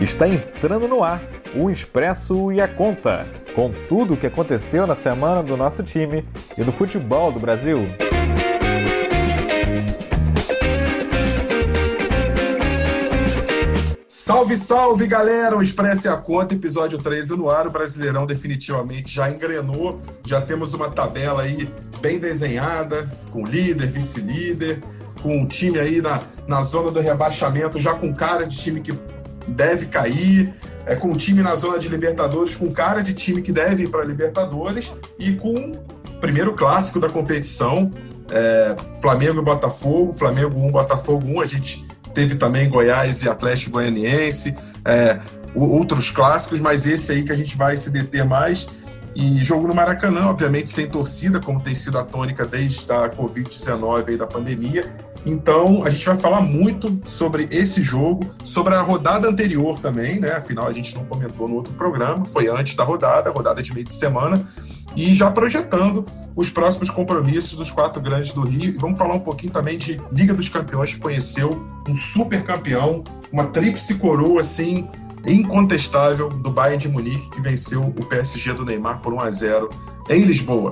Está entrando no ar o Expresso e a Conta, com tudo o que aconteceu na semana do nosso time e do futebol do Brasil. Salve, salve, galera! O Expresso e a Conta, episódio 13 no ar. O Brasileirão definitivamente já engrenou. Já temos uma tabela aí bem desenhada, com líder, vice-líder, com um time aí na, na zona do rebaixamento, já com cara de time que deve cair, é, com o time na zona de Libertadores, com cara de time que deve ir para Libertadores e com o primeiro clássico da competição, é, Flamengo e Botafogo, Flamengo 1, Botafogo 1, a gente teve também Goiás e Atlético Goianiense, é, outros clássicos, mas esse aí que a gente vai se deter mais. E jogo no Maracanã, obviamente sem torcida, como tem sido a tônica desde a Covid-19 e da pandemia. Então, a gente vai falar muito sobre esse jogo, sobre a rodada anterior também, né? Afinal, a gente não comentou no outro programa, foi antes da rodada, rodada de meio de semana, e já projetando os próximos compromissos dos quatro grandes do Rio. E vamos falar um pouquinho também de Liga dos Campeões, que conheceu um super campeão, uma tríplice coroa, assim, incontestável do Bayern de Munique, que venceu o PSG do Neymar por 1 a 0 em Lisboa.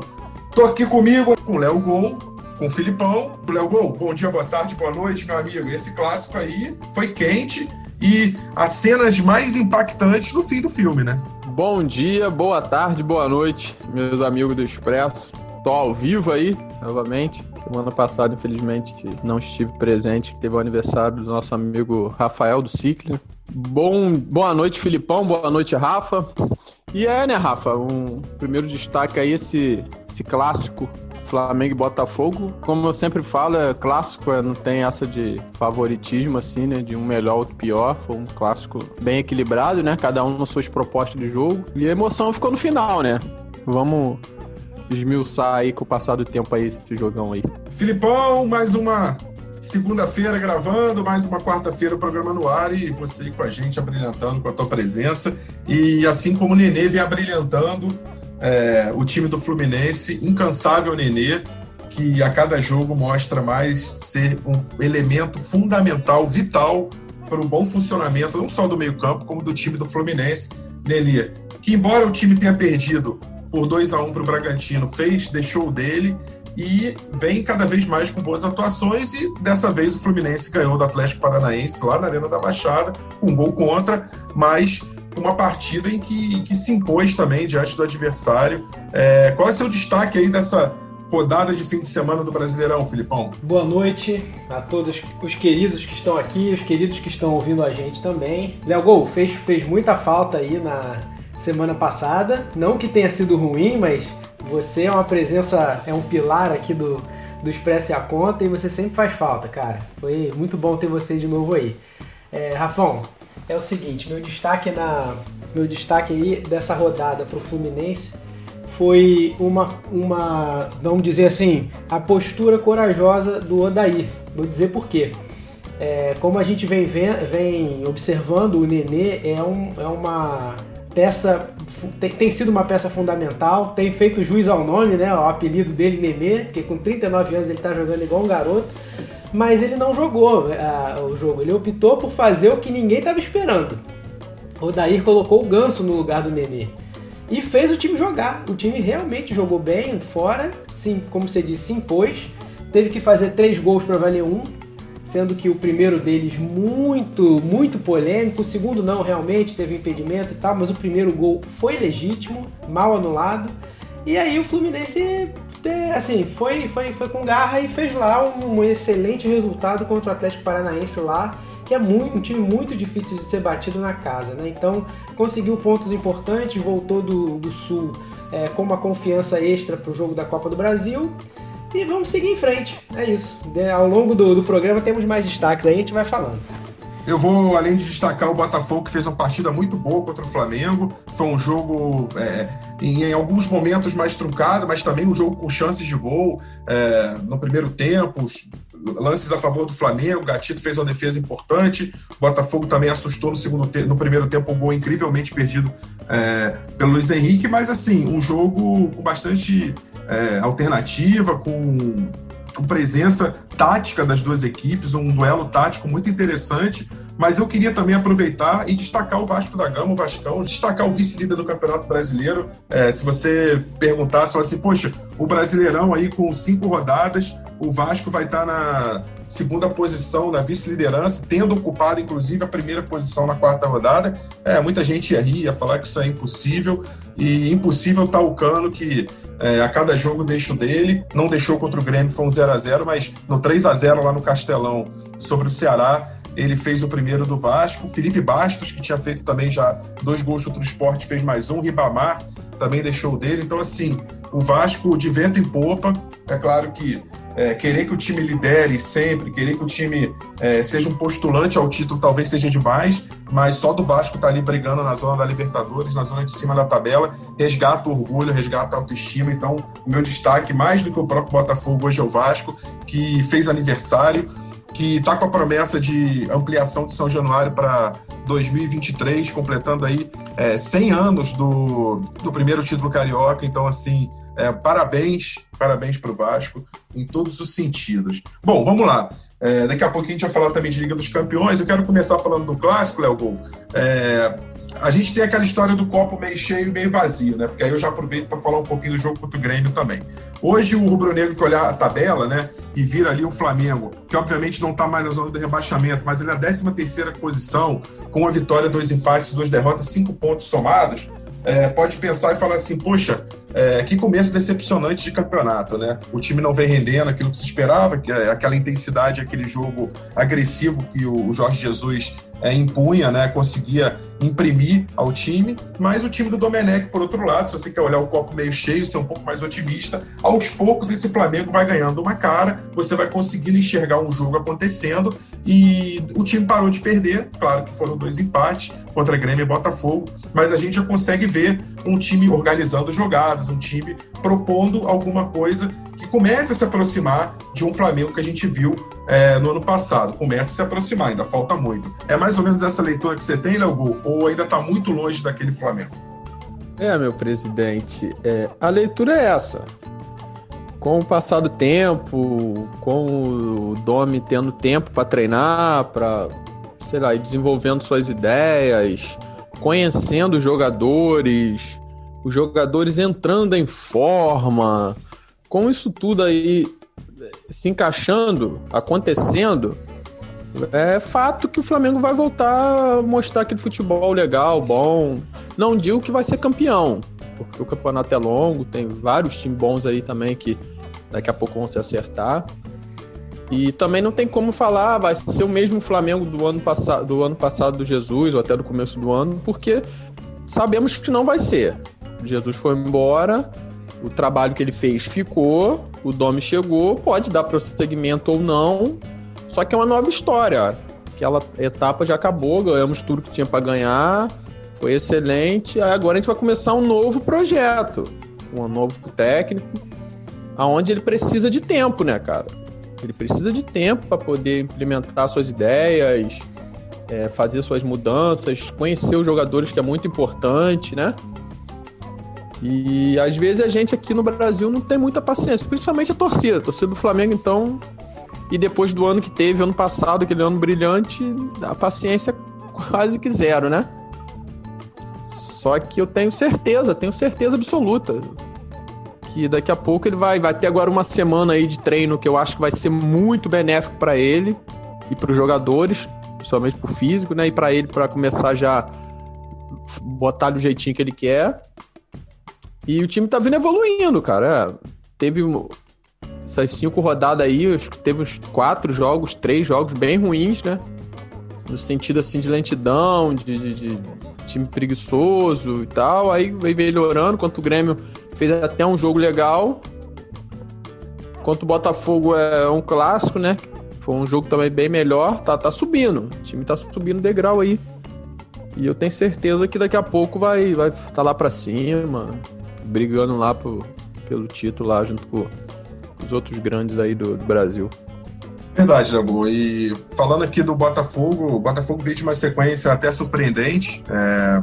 Tô aqui comigo com o Léo Gol, com o Filipão. Léo Gol, bom dia, boa tarde, boa noite, meu amigo. Esse clássico aí foi quente e as cenas mais impactantes no fim do filme, né? Bom dia, boa tarde, boa noite, meus amigos do Expresso. Tô ao vivo aí, novamente. Semana passada, infelizmente, não estive presente. Teve o aniversário do nosso amigo Rafael do Cicle. Bom, boa noite, Filipão. Boa noite, Rafa. E é, né, Rafa? Um primeiro destaque aí, esse, esse clássico Flamengo e Botafogo, como eu sempre falo, é clássico, é, não tem essa de favoritismo, assim, né? De um melhor, outro pior. Foi um clássico bem equilibrado, né? Cada um nas suas propostas de jogo. E a emoção ficou no final, né? Vamos esmiuçar aí com o passar do tempo aí esse jogão aí. Filipão, mais uma segunda-feira gravando, mais uma quarta-feira o programa no ar e você com a gente abrilhantando com a tua presença. E assim como o Nenê vem abrilhantando é, o time do Fluminense, incansável Nenê, que a cada jogo mostra mais ser um elemento fundamental, vital para o bom funcionamento, não só do meio-campo, como do time do Fluminense. Nenê, que embora o time tenha perdido por 2 a 1 um para o Bragantino, fez, deixou o dele e vem cada vez mais com boas atuações e dessa vez o Fluminense ganhou do Atlético Paranaense lá na Arena da Baixada, um gol contra, mas uma partida em que, que se impôs também diante do adversário. É, qual é o seu destaque aí dessa rodada de fim de semana do Brasileirão, Filipão? Boa noite a todos os queridos que estão aqui, os queridos que estão ouvindo a gente também. Léo Gol fez, fez muita falta aí na semana passada. Não que tenha sido ruim, mas você é uma presença, é um pilar aqui do, do Expresso e a Conta e você sempre faz falta, cara. Foi muito bom ter você de novo aí. É, Rafão, é o seguinte, meu destaque na meu destaque aí dessa rodada para o Fluminense foi uma, uma, vamos dizer assim, a postura corajosa do Odair. Vou dizer por quê. É, como a gente vem, vem observando, o Nenê é, um, é uma peça, tem, tem, sido uma peça fundamental, tem feito juiz ao nome, né? O apelido dele, Nenê, porque com 39 anos ele está jogando igual um garoto mas ele não jogou uh, o jogo. Ele optou por fazer o que ninguém estava esperando. O Dair colocou o Ganso no lugar do Nenê. E fez o time jogar. O time realmente jogou bem fora, sim, como você disse, se impôs. Teve que fazer três gols para valer um, sendo que o primeiro deles muito, muito polêmico. O segundo não, realmente teve impedimento e tal, mas o primeiro gol foi legítimo, mal anulado. E aí o Fluminense assim, foi, foi, foi com garra e fez lá um, um excelente resultado contra o Atlético Paranaense lá, que é muito, um time muito difícil de ser batido na casa, né? Então conseguiu pontos importantes, voltou do, do Sul é, com uma confiança extra para o jogo da Copa do Brasil. E vamos seguir em frente, é isso. De, ao longo do, do programa temos mais destaques aí, a gente vai falando. Eu vou, além de destacar o Botafogo, que fez uma partida muito boa contra o Flamengo. Foi um jogo, é, em, em, alguns momentos, mais truncado, mas também um jogo com chances de gol é, no primeiro tempo. Lances a favor do Flamengo, Gatito fez uma defesa importante. Botafogo também assustou no, segundo te no primeiro tempo, um gol incrivelmente perdido é, pelo Luiz Henrique. Mas, assim, um jogo com bastante é, alternativa, com com presença tática das duas equipes, um duelo tático muito interessante. Mas eu queria também aproveitar e destacar o Vasco da Gama, o Vascão, destacar o vice-líder do Campeonato Brasileiro. É, se você perguntasse, falar assim, poxa, o Brasileirão aí com cinco rodadas, o Vasco vai estar na segunda posição na vice-liderança, tendo ocupado inclusive a primeira posição na quarta rodada. É, muita gente ia rir, ia falar que isso é impossível, e impossível tá o Cano que é, a cada jogo deixa o dele, não deixou contra o Grêmio, foi um 0 a 0 mas no 3 a 0 lá no Castelão sobre o Ceará, ele fez o primeiro do Vasco. Felipe Bastos, que tinha feito também já dois gols contra o esporte, fez mais um. Ribamar também deixou o dele. Então, assim, o Vasco de vento em popa. É claro que é, querer que o time lidere sempre, querer que o time é, seja um postulante ao título, talvez seja demais, mas só do Vasco estar tá ali brigando na zona da Libertadores, na zona de cima da tabela, resgata o orgulho, resgata a autoestima. Então, o meu destaque, mais do que o próprio Botafogo, hoje é o Vasco, que fez aniversário que está com a promessa de ampliação de São Januário para 2023, completando aí é, 100 anos do, do primeiro título carioca. Então, assim, é, parabéns, parabéns para o Vasco em todos os sentidos. Bom, vamos lá. É, daqui a pouco a gente vai falar também de Liga dos Campeões. Eu quero começar falando do clássico, Léo Gol. É, a gente tem aquela história do copo meio cheio e meio vazio, né? Porque aí eu já aproveito para falar um pouquinho do jogo contra o Grêmio também. Hoje o rubro-negro que olhar a tabela, né, e vira ali o Flamengo, que obviamente não está mais na zona do rebaixamento, mas ele é a 13 terceira posição, com uma vitória, dois empates, duas derrotas, cinco pontos somados, é, pode pensar e falar assim, poxa, é, que começo decepcionante de campeonato, né? O time não vem rendendo aquilo que se esperava, que é aquela intensidade, aquele jogo agressivo que o Jorge Jesus é, impunha, né, conseguia imprimir ao time, mas o time do Domenech, por outro lado, se você quer olhar o copo meio cheio, ser um pouco mais otimista, aos poucos esse Flamengo vai ganhando uma cara, você vai conseguindo enxergar um jogo acontecendo e o time parou de perder, claro que foram dois empates contra Grêmio e Botafogo, mas a gente já consegue ver um time organizando jogadas, um time propondo alguma coisa que comece a se aproximar de um Flamengo que a gente viu é, no ano passado. Começa a se aproximar, ainda falta muito. É mais ou menos essa leitura que você tem, Léo ou ainda está muito longe daquele Flamengo? É, meu presidente, é, a leitura é essa. Com o passar do tempo, com o Domi tendo tempo para treinar, para, sei lá, desenvolvendo suas ideias, conhecendo os jogadores, os jogadores entrando em forma, com isso tudo aí se encaixando, acontecendo, é fato que o Flamengo vai voltar a mostrar aquele futebol legal, bom. Não digo que vai ser campeão, porque o campeonato é longo, tem vários times bons aí também que daqui a pouco vão se acertar. E também não tem como falar, vai ser o mesmo Flamengo do ano passado, do ano passado do Jesus ou até do começo do ano, porque sabemos que não vai ser. Jesus foi embora, o trabalho que ele fez ficou, o Domi chegou, pode dar prosseguimento ou não, só que é uma nova história. Aquela etapa já acabou, ganhamos tudo que tinha para ganhar, foi excelente. Agora a gente vai começar um novo projeto, um novo técnico, aonde ele precisa de tempo, né, cara? Ele precisa de tempo para poder implementar suas ideias, é, fazer suas mudanças, conhecer os jogadores, que é muito importante, né? E às vezes a gente aqui no Brasil não tem muita paciência, principalmente a torcida. A torcida do Flamengo, então. E depois do ano que teve, ano passado, aquele ano brilhante, a paciência quase que zero, né? Só que eu tenho certeza, tenho certeza absoluta que daqui a pouco ele vai, vai ter agora uma semana aí de treino que eu acho que vai ser muito benéfico para ele e para os jogadores, principalmente para o físico, né? E para ele para começar já botar do jeitinho que ele quer. E o time tá vindo evoluindo, cara. É, teve essas cinco rodadas aí, acho que teve uns quatro jogos, três jogos bem ruins, né? No sentido assim de lentidão, de, de, de time preguiçoso e tal. Aí veio melhorando, enquanto o Grêmio fez até um jogo legal. Enquanto o Botafogo é um clássico, né? Foi um jogo também bem melhor. Tá, tá subindo. O time tá subindo degrau aí. E eu tenho certeza que daqui a pouco vai vai tá lá para cima brigando lá pro, pelo título lá junto com os outros grandes aí do, do Brasil. Verdade, Dabu. E falando aqui do Botafogo, o Botafogo veio de uma sequência até surpreendente. É,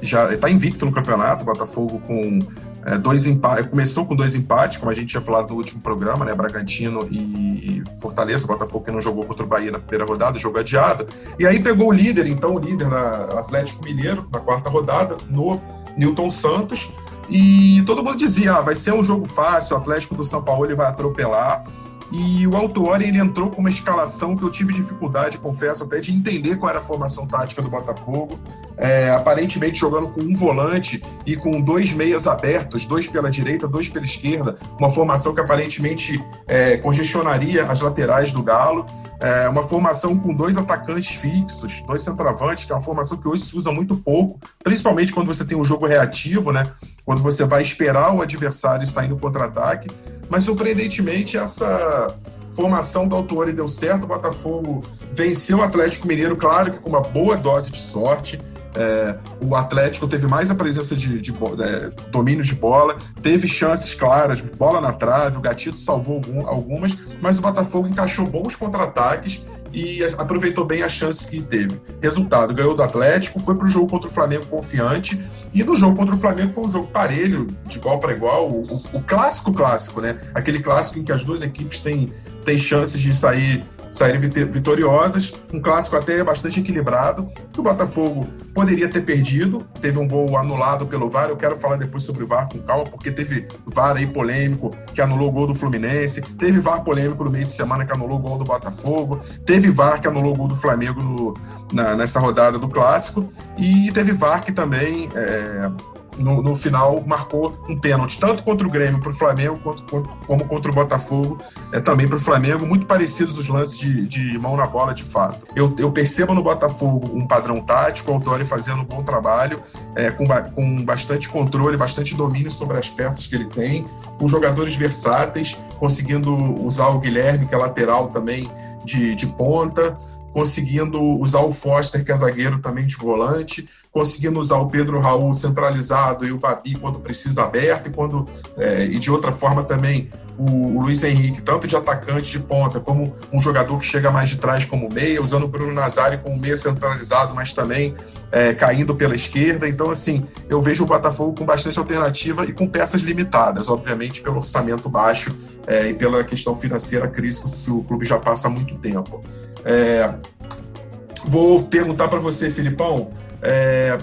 já está invicto no campeonato, Botafogo com é, dois empates, começou com dois empates, como a gente tinha falado no último programa, né? Bragantino e Fortaleza, Botafogo que não jogou contra o Bahia na primeira rodada, jogo adiado. E aí pegou o líder, então o líder da Atlético Mineiro, na quarta rodada, no Newton Santos. E todo mundo dizia: ah, vai ser um jogo fácil, o Atlético do São Paulo ele vai atropelar. E o Autuori ele entrou com uma escalação que eu tive dificuldade, confesso, até de entender qual era a formação tática do Botafogo. É, aparentemente jogando com um volante e com dois meias abertos, dois pela direita, dois pela esquerda, uma formação que aparentemente é, congestionaria as laterais do Galo. É, uma formação com dois atacantes fixos, dois centroavantes, que é uma formação que hoje se usa muito pouco, principalmente quando você tem um jogo reativo, né? Quando você vai esperar o adversário sair no contra-ataque. Mas, surpreendentemente, essa formação do autor deu certo. O Botafogo venceu o Atlético Mineiro, claro que com uma boa dose de sorte. É, o Atlético teve mais a presença de, de, de é, domínio de bola, teve chances claras, bola na trave, o Gatito salvou algum, algumas, mas o Botafogo encaixou bons contra-ataques e aproveitou bem as chances que teve. Resultado, ganhou do Atlético, foi para o jogo contra o Flamengo confiante, e no jogo contra o Flamengo foi um jogo parelho, de igual para igual, o, o, clássico clássico, né? Aquele clássico em que as duas equipes têm, têm chances de sair saírem vitoriosas. Um clássico até bastante equilibrado, que o Botafogo poderia ter perdido. Teve um gol anulado pelo VAR. Eu quero falar depois sobre o VAR com calma, porque teve VAR aí polêmico que anulou o gol do Fluminense. Teve VAR polêmico no meio de semana que anulou o gol do Botafogo. Teve VAR que anulou o gol do Flamengo no, na, nessa rodada do clássico. E teve VAR que também. É, no, no, final marcou um pênalti, tanto contra o Grêmio para o Flamengo, quanto, como contra o Botafogo, é, também para o Flamengo, muito parecidos os lances de, de, mão na bola de fato. Eu, eu percebo no Botafogo um padrão tático, o Autori fazendo um bom trabalho, é, com, com bastante controle, bastante domínio sobre as peças que ele tem, com jogadores versáteis, conseguindo usar o Guilherme, que é lateral também de, de ponta, conseguindo usar o Foster, que é zagueiro também de volante, conseguindo usar o Pedro Raul centralizado e o Babi quando precisa aberto, e quando é, e de outra forma também o, o, Luiz Henrique, tanto de atacante de ponta, como um jogador que chega mais de trás como meia, usando o Bruno Nazário como meia centralizado, mas também é, caindo pela esquerda. Então, assim, eu vejo o Botafogo com bastante alternativa e com peças limitadas, obviamente, pelo orçamento baixo é, e pela questão financeira, crise que o clube já passa há muito tempo. É, vou perguntar para você, Filipão, é,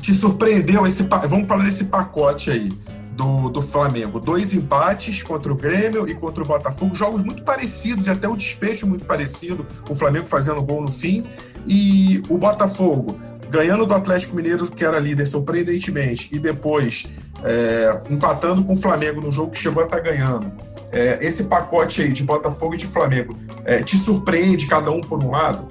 te surpreendeu esse. Vamos falar desse pacote aí do, do Flamengo. Dois empates contra o Grêmio e contra o Botafogo, jogos muito parecidos e até o desfecho muito parecido. O Flamengo fazendo gol no fim e o Botafogo ganhando do Atlético Mineiro, que era líder surpreendentemente, e depois é, empatando com o Flamengo no jogo que chegou a estar tá ganhando. É, esse pacote aí de Botafogo e de Flamengo é, te surpreende cada um por um lado?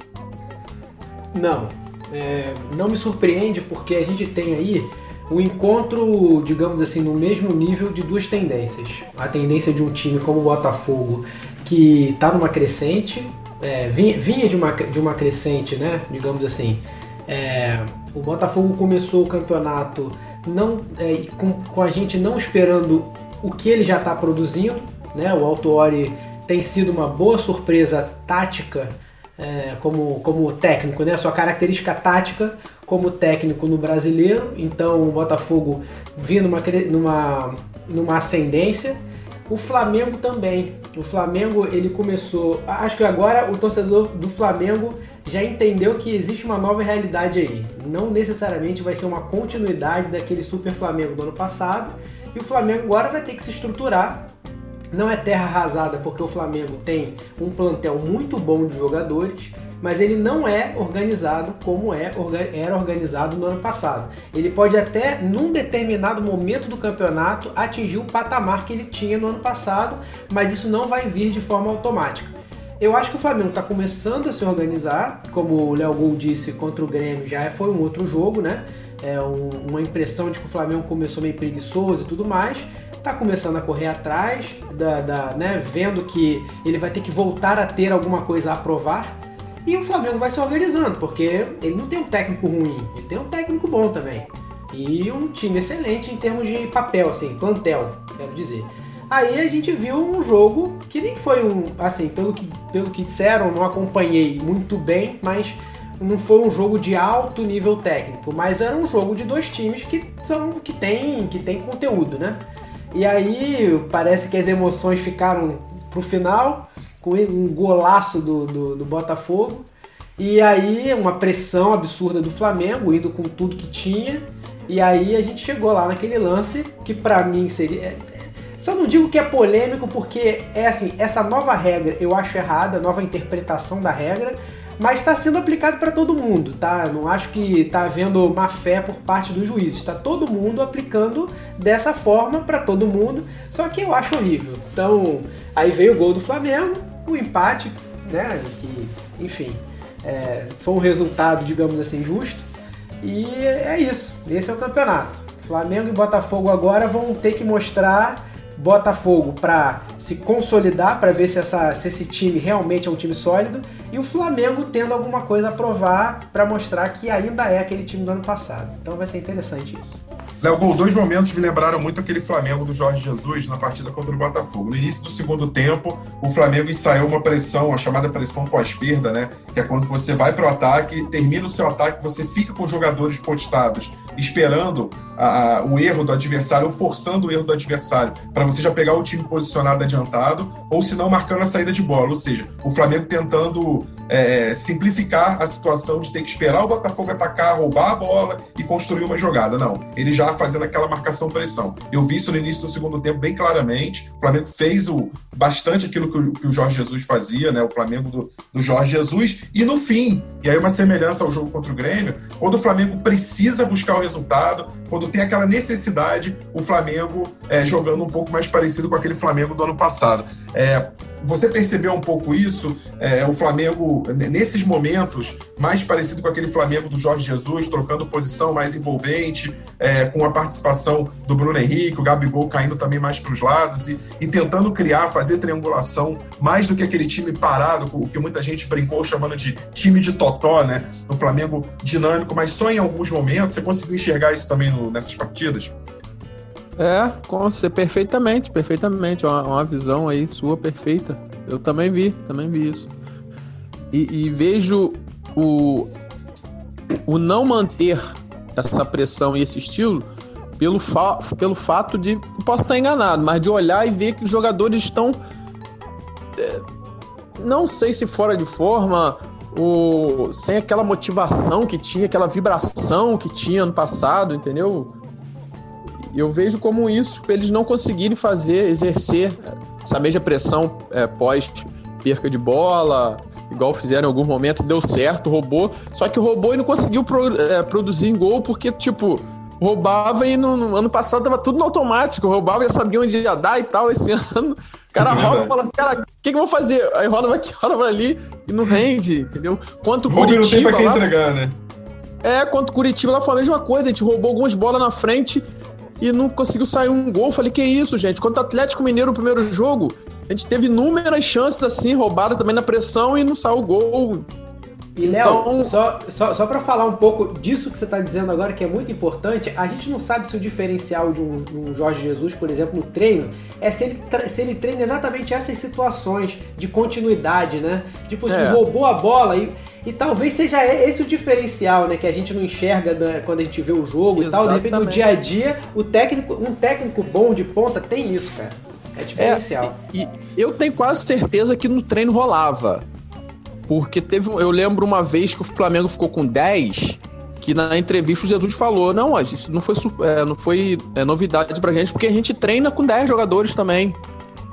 Não, é, não me surpreende porque a gente tem aí o encontro, digamos assim, no mesmo nível de duas tendências. A tendência de um time como o Botafogo, que está numa crescente, é, vinha, vinha, de, uma, de uma crescente, né? Digamos assim. É, o Botafogo começou o campeonato não, é, com, com a gente não esperando o que ele já está produzindo, né? O Autuori tem sido uma boa surpresa tática é, como, como técnico, né? Sua característica tática como técnico no brasileiro. Então o Botafogo vindo numa, numa, numa ascendência. O Flamengo também. O Flamengo ele começou. Acho que agora o torcedor do Flamengo já entendeu que existe uma nova realidade aí. Não necessariamente vai ser uma continuidade daquele Super Flamengo do ano passado. E o Flamengo agora vai ter que se estruturar não é terra arrasada porque o Flamengo tem um plantel muito bom de jogadores, mas ele não é organizado como é, era organizado no ano passado. Ele pode até, num determinado momento do campeonato, atingir o patamar que ele tinha no ano passado, mas isso não vai vir de forma automática. Eu acho que o Flamengo está começando a se organizar, como o Léo Gol disse contra o Grêmio, já foi um outro jogo, né? É uma impressão de que o Flamengo começou meio preguiçoso e tudo mais tá começando a correr atrás, da, da, né, vendo que ele vai ter que voltar a ter alguma coisa a provar. E o Flamengo vai se organizando, porque ele não tem um técnico ruim, ele tem um técnico bom também. E um time excelente em termos de papel, assim, plantel, quero dizer. Aí a gente viu um jogo que nem foi um, assim, pelo que, pelo que disseram, não acompanhei muito bem, mas não foi um jogo de alto nível técnico, mas era um jogo de dois times que são que tem que tem conteúdo, né? E aí parece que as emoções ficaram pro final com um golaço do, do, do Botafogo. E aí uma pressão absurda do Flamengo indo com tudo que tinha. E aí a gente chegou lá naquele lance que para mim seria é, é, só não digo que é polêmico porque é assim, essa nova regra eu acho errada, nova interpretação da regra, mas está sendo aplicado para todo mundo, tá? Não acho que está havendo má fé por parte dos juízes, está todo mundo aplicando dessa forma para todo mundo, só que eu acho horrível. Então, aí veio o gol do Flamengo, o empate, né? Que, enfim, é, foi um resultado, digamos assim, justo. E é isso, esse é o campeonato. Flamengo e Botafogo agora vão ter que mostrar Botafogo para se consolidar, para ver se, essa, se esse time realmente é um time sólido, e o Flamengo tendo alguma coisa a provar para mostrar que ainda é aquele time do ano passado. Então vai ser interessante isso. Léo Gol, dois momentos me lembraram muito aquele Flamengo do Jorge Jesus na partida contra o Botafogo. No início do segundo tempo, o Flamengo ensaiou uma pressão, a chamada pressão pós-perda, né? Que é quando você vai para o ataque, termina o seu ataque, você fica com os jogadores postados, esperando a, o erro do adversário ou forçando o erro do adversário, para você já pegar o time posicionado adiantado, ou se não, marcando a saída de bola. Ou seja, o Flamengo tentando é, simplificar a situação de ter que esperar o Botafogo atacar, roubar a bola e construir uma jogada. Não, ele já fazendo aquela marcação-pressão. Eu vi isso no início do segundo tempo bem claramente. O Flamengo fez o, bastante aquilo que o, que o Jorge Jesus fazia, né? O Flamengo do, do Jorge Jesus. E no fim, e aí uma semelhança ao jogo contra o Grêmio, quando o Flamengo precisa buscar o resultado, quando tem aquela necessidade, o Flamengo é, jogando um pouco mais parecido com aquele Flamengo do ano passado. É, você percebeu um pouco isso? É, o Flamengo, nesses momentos, mais parecido com aquele Flamengo do Jorge Jesus, trocando posição, mais envolvente, é, com a participação do Bruno Henrique, o Gabigol caindo também mais para os lados e, e, tentando criar, fazer triangulação, mais do que aquele time parado, o que muita gente brincou chamando de time de totó, né? Um Flamengo dinâmico, mas só em alguns momentos. Você conseguiu enxergar isso também no, nessas partidas? É, com você perfeitamente, perfeitamente. Uma, uma visão aí sua perfeita. Eu também vi, também vi isso. E, e vejo o, o não manter essa pressão e esse estilo pelo, fa pelo fato de. Posso estar enganado, mas de olhar e ver que os jogadores estão. É, não sei se fora de forma, ou sem aquela motivação que tinha, aquela vibração que tinha no passado, entendeu? Eu vejo como isso, eles não conseguirem fazer, exercer essa mesma pressão é, pós perca de bola, igual fizeram em algum momento, deu certo, roubou. Só que roubou e não conseguiu pro, é, produzir em gol, porque, tipo, roubava e no, no, ano passado tava tudo no automático, roubava e já sabia onde ia dar e tal. Esse ano, o cara é rouba e fala assim, cara, o que, que eu vou fazer? Aí roda aqui, roda pra ali e não rende, entendeu? Quanto Curitiba... não tem pra quem lá, entregar, né? É, quanto Curitiba lá foi a mesma coisa, a gente roubou algumas bolas na frente e não conseguiu sair um gol. Falei, que isso, gente? Contra o Atlético Mineiro no primeiro jogo, a gente teve inúmeras chances assim, roubada também na pressão e não saiu o gol. E, Léo, então... só, só, só para falar um pouco disso que você está dizendo agora, que é muito importante, a gente não sabe se o diferencial de um, um Jorge Jesus, por exemplo, no treino, é se ele, se ele treina exatamente essas situações de continuidade, né? Tipo, é. roubou a bola e, e talvez seja esse o diferencial, né? Que a gente não enxerga né, quando a gente vê o jogo exatamente. e tal. De repente, no dia a dia, o técnico, um técnico bom de ponta tem isso, cara. É diferencial. É, e, e eu tenho quase certeza que no treino rolava. Porque teve. Eu lembro uma vez que o Flamengo ficou com 10, que na entrevista o Jesus falou: não, isso não foi, é, não foi é, novidade pra gente, porque a gente treina com 10 jogadores também.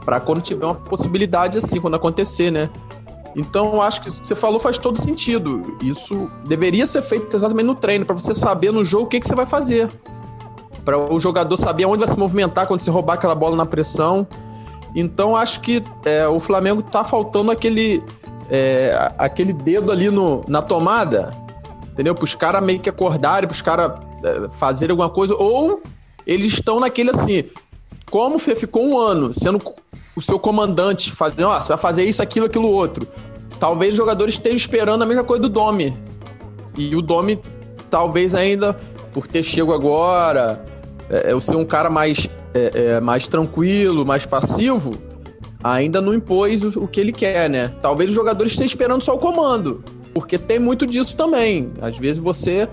para quando tiver uma possibilidade assim, quando acontecer, né? Então, acho que o que você falou faz todo sentido. Isso deveria ser feito exatamente no treino, para você saber no jogo o que, que você vai fazer. Para o jogador saber onde vai se movimentar quando você roubar aquela bola na pressão. Então, acho que é, o Flamengo tá faltando aquele é, aquele dedo ali no, na tomada, entendeu? Para os caras meio que acordarem, para os caras é, fazerem alguma coisa, ou eles estão naquele assim, como ficou um ano sendo o seu comandante, fazendo, ó, você vai fazer isso, aquilo, aquilo outro. Talvez os jogadores estejam esperando a mesma coisa do Domi. E o Domi, talvez ainda, por ter chego agora, é, é ser um cara mais, é, é, mais tranquilo, mais passivo, ainda não impôs o, o, que ele quer, né? Talvez os jogadores estejam esperando só o comando. porque tem muito disso também. Às vezes você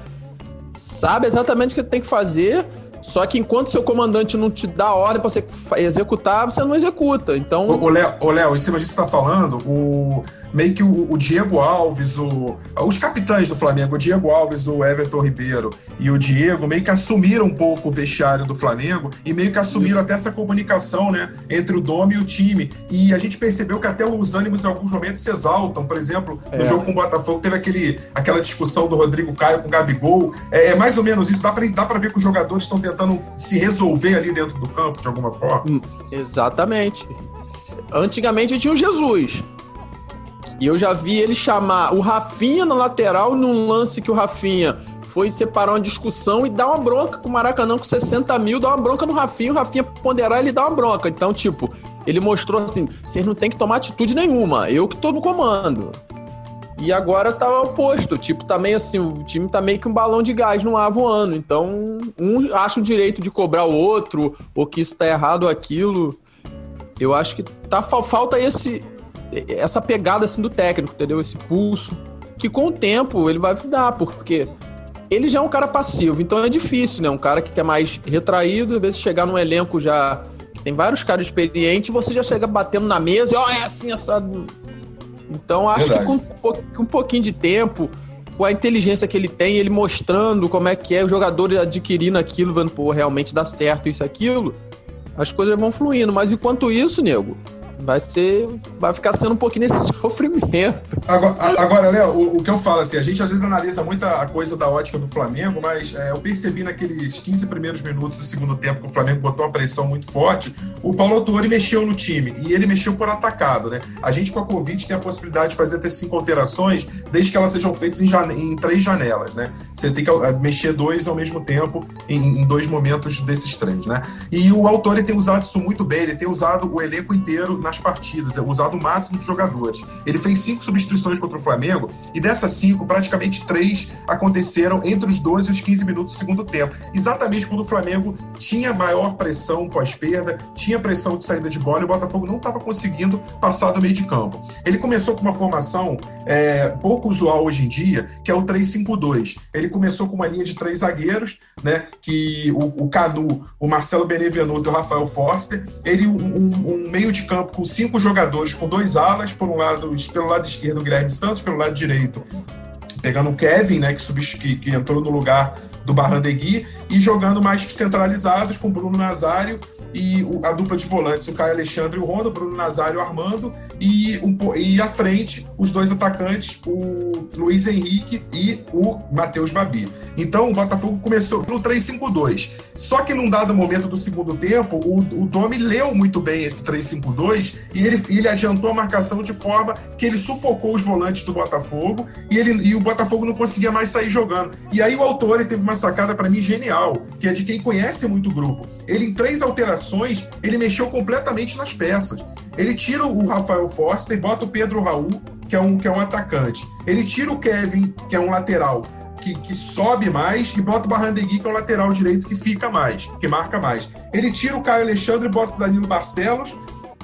sabe exatamente o que tem que fazer, só que enquanto seu comandante não te dá ordem para você executar, você não executa. Então. Ô, Léo, em cima disso que você tá falando, o meio que o, o, Diego Alves, o, os capitães do Flamengo, o Diego Alves, o Everton Ribeiro e o Diego, meio que assumiram um pouco o vestiário do Flamengo e meio que assumiram até essa comunicação né, entre o Dome e o time. E a gente percebeu que até os ânimos em alguns momentos se exaltam. Por exemplo, no é. jogo com o Botafogo teve aquele, aquela discussão do Rodrigo Caio com o Gabigol. É, é mais ou menos isso. Dá para dá pra ver que os jogadores estão tentando se resolver ali dentro do campo de alguma forma. Hum, exatamente. Antigamente tinha o Jesus. E eu já vi ele chamar o Rafinha na lateral num lance que o Rafinha foi separar uma discussão e dar uma bronca com o Maracanã com 60 mil, dar uma bronca no Rafinha, o Rafinha ponderar ele dá uma bronca. Então, tipo, ele mostrou assim: vocês não tem que tomar atitude nenhuma, eu que tô no comando. E agora tá oposto, tipo, tá assim, o time tá meio que um balão de gás no ar voando. Então, um acha o direito de cobrar o outro, ou que isso tá errado ou aquilo. Eu acho que tá, falta esse, essa pegada assim do técnico, entendeu? Esse pulso que com o tempo ele vai dar, porque ele já é um cara passivo, então é difícil, né? Um cara que é mais retraído, às vezes chegar num elenco já que tem vários caras experientes, você já chega batendo na mesa e ó, oh, é assim essa Então acho Verdade. que com um pouquinho de tempo, com a inteligência que ele tem, ele mostrando como é que é o jogador adquirindo aquilo, vendo, pô, realmente dá certo isso aquilo, as coisas vão fluindo. Mas enquanto isso, nego, vai ser. Vai ficar sendo um pouquinho nesse sofrimento. Agora, agora Léo, o, o, que eu falo assim, a gente às vezes analisa muito a coisa da ótica do Flamengo, mas é, eu percebi naqueles 15 primeiros minutos do segundo tempo que o Flamengo botou uma pressão muito forte, o Paulo Autori mexeu no time e ele mexeu por atacado, né? A gente com a Covid tem a possibilidade de fazer até cinco alterações, desde que elas sejam feitas em, jane em três janelas, né? Você tem que é, mexer dois ao mesmo tempo em, em dois momentos desses três, né? E o Autori tem usado isso muito bem, ele tem usado o elenco inteiro na nas partidas, é usado o máximo de jogadores. Ele fez cinco substituições contra o Flamengo e dessas cinco, praticamente três aconteceram entre os 12 e os 15 minutos do segundo tempo. Exatamente quando o Flamengo tinha maior pressão pós-perda, tinha pressão de saída de bola e o Botafogo não estava conseguindo passar do meio de campo. Ele começou com uma formação é, pouco usual hoje em dia, que é o 3-5-2. Ele começou com uma linha de três zagueiros, né? Que o, o Canu, o Marcelo Benevenuto e o Rafael Forster, ele um, um meio de campo com cinco jogadores, com dois alas, por um lado, pelo lado esquerdo o Guilherme Santos, pelo lado direito pegando o Kevin, né, que, que, que entrou no lugar do Barrandegui, e jogando mais centralizados com Bruno Nazário e a dupla de volantes, o Caio Alexandre e o Ronda, Bruno Nazário armando, e, um, e à frente, os dois atacantes, o Luiz Henrique e o Matheus Babi. Então o Botafogo começou no 3-5-2. Só que num dado momento do segundo tempo, o, o Domi leu muito bem esse 3-5-2 e ele, ele adiantou a marcação de forma que ele sufocou os volantes do Botafogo e, ele, e o Botafogo não conseguia mais sair jogando. E aí o autor teve uma sacada para mim genial, que é de quem conhece muito o grupo. Ele, em três alterações, alterações, ele mexeu completamente nas peças. Ele tira o Rafael Forster e bota o Pedro Raul, que é um, que é um atacante. Ele tira o Kevin, que é um lateral, que, que, sobe mais e bota o Barrandegui, que é o lateral direito, que fica mais, que marca mais. Ele tira o Caio Alexandre e bota o Danilo Barcelos.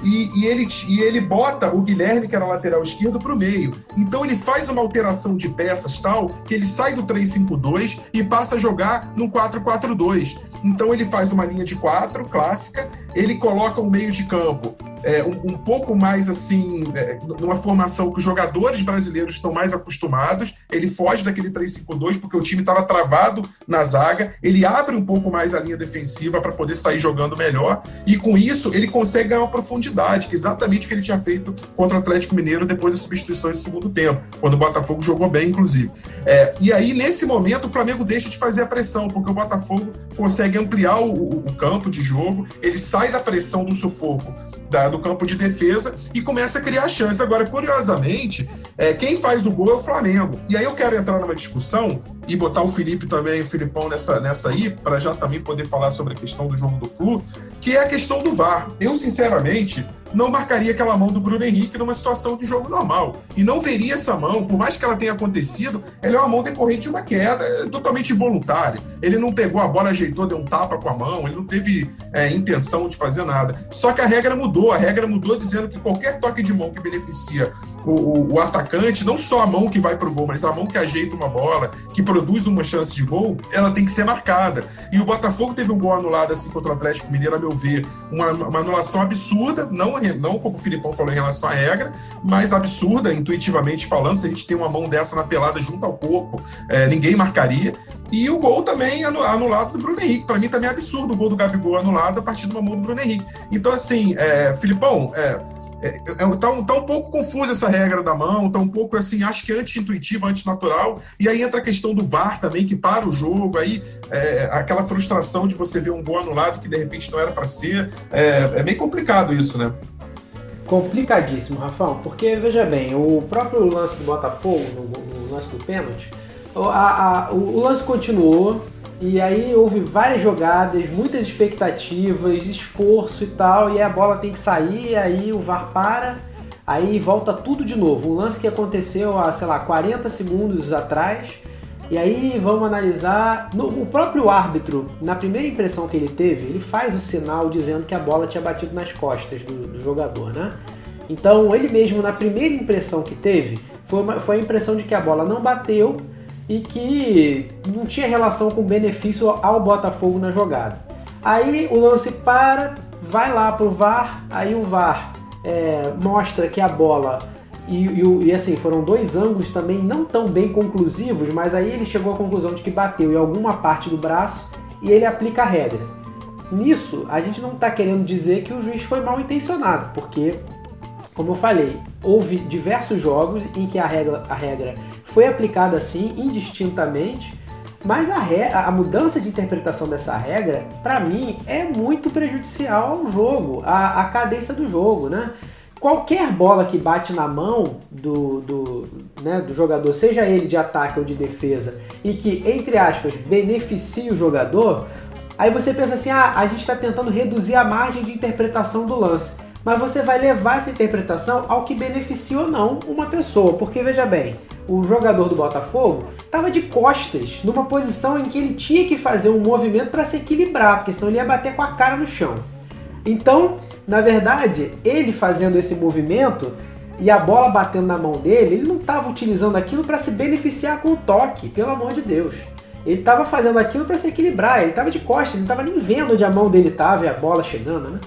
E, e, ele, e ele bota o Guilherme, que era lateral esquerdo, para o meio. Então ele faz uma alteração de peças tal que ele sai do 3-5-2 e passa a jogar no 4-4-2. Então ele faz uma linha de quatro clássica, ele coloca um meio de campo é, um, um, pouco mais assim, é, numa formação que os jogadores brasileiros estão mais acostumados. Ele foge daquele 3-5-2 porque o time estava travado na zaga. Ele abre um pouco mais a linha defensiva para poder sair jogando melhor. E com isso, ele consegue ganhar uma profundidade, que é exatamente o que ele tinha feito contra o Atlético Mineiro depois das substituições do segundo tempo, quando o Botafogo jogou bem, inclusive. É, e aí, nesse momento, o Flamengo deixa de fazer a pressão, porque o Botafogo consegue ampliar o, o campo de jogo, ele sai da pressão do sufoco da, do campo de defesa e começa a criar chances. Agora, curiosamente, é, quem faz o gol é o Flamengo. E aí eu quero entrar numa discussão e botar o Felipe também, o Filipão nessa, nessa aí, para já também poder falar sobre a questão do jogo do Flu, que é a questão do VAR. Eu, sinceramente, não marcaria aquela mão do Bruno Henrique numa situação de jogo normal. E não veria essa mão, por mais que ela tenha acontecido, ela é uma mão decorrente de uma queda é, totalmente involuntária. Ele não pegou a bola, ajeitou, deu um tapa com a mão, ele não teve é, intenção de fazer nada. Só que a regra mudou, a regra mudou dizendo que qualquer toque de mão que beneficia o, o, o atacante, não só a mão que vai para o gol, mas a mão que ajeita uma bola, que produz uma chance de gol, ela tem que ser marcada. E o Botafogo teve um gol anulado assim contra o Atlético Mineiro, a meu ver, uma, uma anulação absurda, não, não como o Filipão falou em relação à regra, mas absurda, intuitivamente falando. Se a gente tem uma mão dessa na pelada junto ao corpo, é, ninguém marcaria. E o gol também anulado do Bruno Henrique. Para mim também é absurdo o gol do Gabigol anulado a partir de uma mão do Bruno Henrique. Então, assim, é, Filipão, é, é, é, tá, tá, um pouco confusa essa regra da mão, tá um pouco assim, acho que anti-intuitiva, antinatural. E aí entra a questão do VAR também, que para o jogo, aí é, aquela frustração de você ver um gol anulado que de repente não era para ser. É, é bem complicado isso, né? Complicadíssimo, Rafão, porque veja bem, o próprio lance do Botafogo, no, no lance do pênalti, a, a, o, o lance continuou, e aí houve várias jogadas, muitas expectativas, esforço e tal, e a bola tem que sair, aí o VAR para, aí volta tudo de novo. Um lance que aconteceu há, sei lá, 40 segundos atrás, e aí vamos analisar. No, o próprio árbitro, na primeira impressão que ele teve, ele faz o sinal dizendo que a bola tinha batido nas costas do, do jogador, né? Então ele mesmo, na primeira impressão que teve, foi, uma, foi a impressão de que a bola não bateu e que não tinha relação com benefício ao Botafogo na jogada. Aí o lance para, vai lá pro VAR, aí o VAR é, mostra que a bola e, e, e, assim foram dois ângulos também não tão bem conclusivos, mas aí ele chegou à conclusão de que bateu em alguma parte do braço e ele aplica a regra. Nisso a gente não está querendo dizer que o juiz foi mal intencionado, porque como eu falei, houve diversos jogos em que a regra, a regra foi aplicada assim, indistintamente, mas a, re, a mudança de interpretação dessa regra, para mim, é muito prejudicial ao jogo, à, à cadência do jogo, né? Qualquer bola que bate na mão do, do, né, do jogador, seja ele de ataque ou de defesa, e que, entre aspas, beneficie o jogador, aí você pensa assim: ah, a gente está tentando reduzir a margem de interpretação do lance mas você vai levar essa interpretação ao que beneficia ou não uma pessoa. Porque veja bem, o jogador do Botafogo estava de costas, numa posição em que ele tinha que fazer um movimento para se equilibrar, porque senão ele ia bater com a cara no chão. Então, na verdade, ele fazendo esse movimento e a bola batendo na mão dele, ele não estava utilizando aquilo para se beneficiar com o toque, pelo amor de Deus. Ele estava fazendo aquilo para se equilibrar, ele estava de costas, ele não estava nem vendo onde a mão dele estava e a bola chegando, né?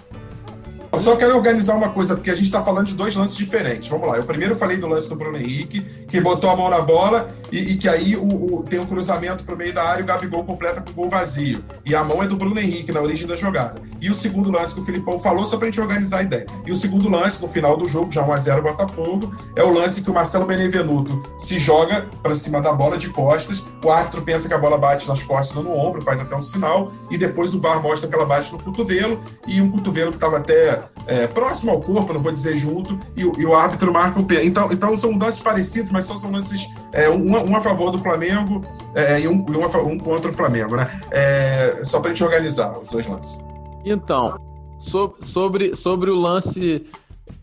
Eu só quero organizar uma coisa, porque a gente está falando de dois lances diferentes. Vamos lá. Eu primeiro falei do lance do Bruno Henrique, que botou a mão na bola e, e que aí o, o, tem um cruzamento para o meio da área e o Gabigol completa com o gol vazio. E a mão é do Bruno Henrique na origem da jogada. E o segundo lance que o Filipão falou, só para a gente organizar a ideia. E o segundo lance, no final do jogo, já 1x0 Botafogo, é o lance que o Marcelo Benevenuto se joga para cima da bola de costas. O árbitro pensa que a bola bate nas costas ou no ombro, faz até um sinal, e depois o VAR mostra que ela bate no cotovelo, e um cotovelo que estava até é, próximo ao corpo, não vou dizer junto, e, e o árbitro marca o pé. Então, então são lances parecidos, mas só são lances é, um, um, a favor do Flamengo é, e um, um, contra o Flamengo, né? É, só para gente organizar os dois lances. Então, so, sobre, sobre o lance,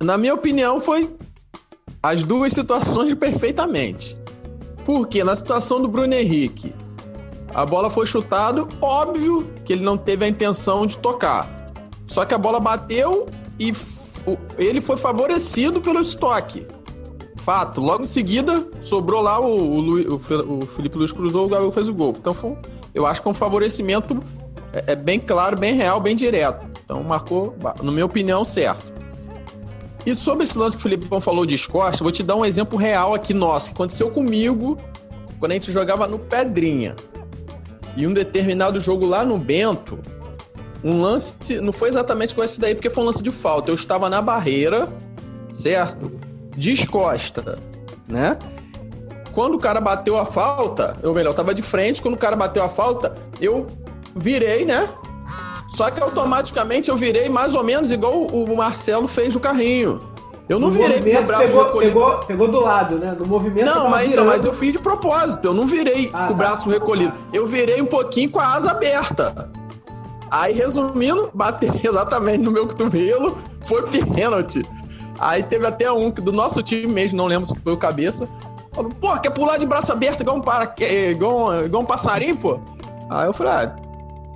na minha opinião, foi as duas situações perfeitamente. Porque na situação do Bruno Henrique, a bola foi chutada, óbvio que ele não teve a intenção de tocar. Só que a bola bateu e ele foi favorecido pelo estoque. Fato. Logo em seguida, sobrou lá o, o, o, o Felipe Luiz cruzou, o Gabriel fez o gol. Então, foi, eu acho que é um favorecimento é, é bem claro, bem real, bem direto. Então, marcou, na minha opinião, certo. E sobre esse lance que o Felipe falou de Escócia, vou te dar um exemplo real aqui nosso, que aconteceu comigo quando a gente jogava no Pedrinha. E um determinado jogo lá no Bento, um lance, não foi exatamente com esse daí, porque foi um lance de falta. Eu estava na barreira, certo? Descosta, né? Quando o cara bateu a falta, ou melhor, eu tava de frente, quando o cara bateu a falta, eu virei, né? Só que automaticamente eu virei mais ou menos igual o Marcelo fez no carrinho. Eu não no virei com o braço pegou, recolhido. Pegou, pegou do lado, né? No movimento. Não, mas, então, mas eu fiz de propósito. Eu não virei ah, com o tá. braço recolhido. Eu virei um pouquinho com a asa aberta. Aí, resumindo, bateu exatamente no meu cotovelo, foi pênalti. Aí teve até um do nosso time mesmo, não lembro se foi o cabeça. Falou, pô, quer pular de braço aberto igual um, para... igual, igual um passarinho, pô? Aí eu falei, ah,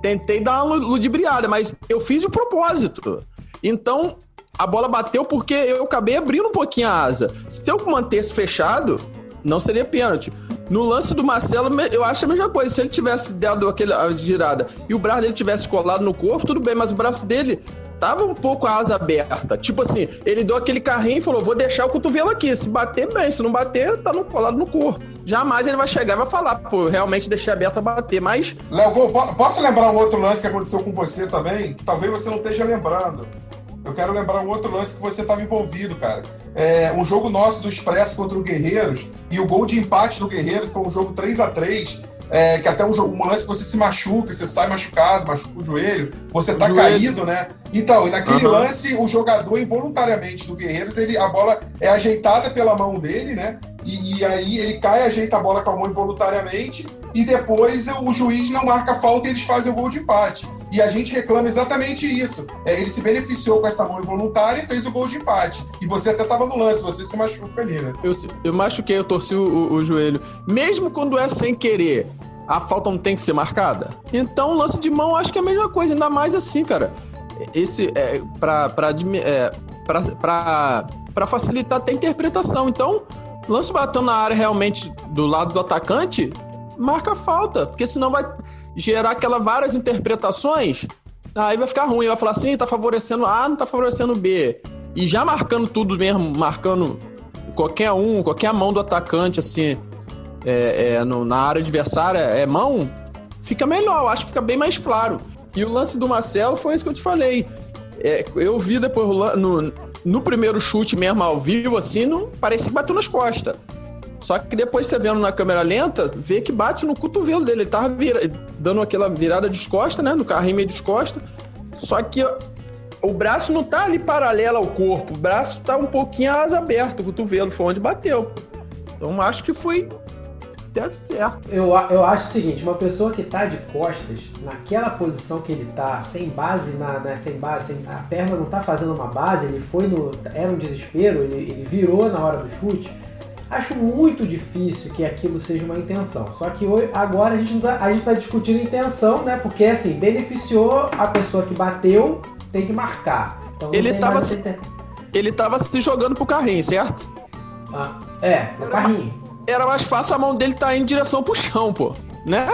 tentei dar uma ludibriada, mas eu fiz o propósito. Então, a bola bateu porque eu acabei abrindo um pouquinho a asa. Se eu mantesse fechado, não seria pênalti. No lance do Marcelo, eu acho a mesma coisa. Se ele tivesse dado aquela girada e o braço dele tivesse colado no corpo, tudo bem, mas o braço dele tava um pouco a asa aberta. Tipo assim, ele deu aquele carrinho e falou: vou deixar o cotovelo aqui. Se bater, bem. Se não bater, tá no, colado no corpo. Jamais ele vai chegar e vai falar, pô, realmente deixei aberto a bater, mas. Léo, posso lembrar um outro lance que aconteceu com você também? talvez você não esteja lembrando. Eu quero lembrar um outro lance que você estava envolvido, cara. É, um jogo nosso do Expresso contra o Guerreiros, e o gol de empate do Guerreiros foi um jogo 3 a 3 é, que até um, jogo, um lance que você se machuca, você sai machucado, machuca o joelho, você tá joelho. caído, né? Então, e naquele uhum. lance, o jogador, involuntariamente do Guerreiros, ele, a bola é ajeitada pela mão dele, né? E, e, aí ele cai, ajeita a bola com a mão involuntariamente, e depois o juiz não marca falta e eles fazem o gol de empate. E a gente reclama exatamente isso. É, ele se beneficiou com essa mão involuntária e fez o gol de empate. E você até estava no lance, você se machuca ali, né? Eu, eu machuquei, eu torci o, o, joelho. Mesmo quando é sem querer, a falta não tem que ser marcada? Então, lance de mão, acho que é a mesma coisa, ainda mais assim, cara. Esse é para é, para facilitar até a interpretação. Então, lance batendo na área realmente do lado do atacante, marca falta, porque senão vai gerar aquela várias interpretações, aí vai ficar ruim, vai falar assim, tá favorecendo A, não tá favorecendo B. E já marcando tudo mesmo, marcando qualquer um, qualquer mão do atacante, assim, é, é, no, na área adversária é mão, fica melhor, acho que fica bem mais claro. E o lance do Marcelo foi isso que eu te falei. É, eu vi depois no, no primeiro chute mesmo ao vivo, assim, não, parecia que bateu nas costas. Só que depois você vendo na câmera lenta, vê que bate no cotovelo dele. Ele tava vira... dando aquela virada de costa, né? No carrinho meio de costa. Só que o braço não tá ali paralelo ao corpo. O braço tá um pouquinho asa aberta. O cotovelo foi onde bateu. Então acho que foi. Deve certo. Eu, eu acho o seguinte: uma pessoa que tá de costas, naquela posição que ele tá, sem base, na, né, sem base, sem, a perna não tá fazendo uma base, ele foi no. Era um desespero, ele, ele virou na hora do chute Acho muito difícil que aquilo seja uma intenção. Só que hoje, agora a gente está tá discutindo intenção, né? Porque assim, beneficiou a pessoa que bateu, tem que marcar. Então, ele estava se, ele tava se jogando pro carrinho, certo? Ah, é, pro era carrinho. era mais fácil a mão dele estar tá em direção pro chão, pô. Né?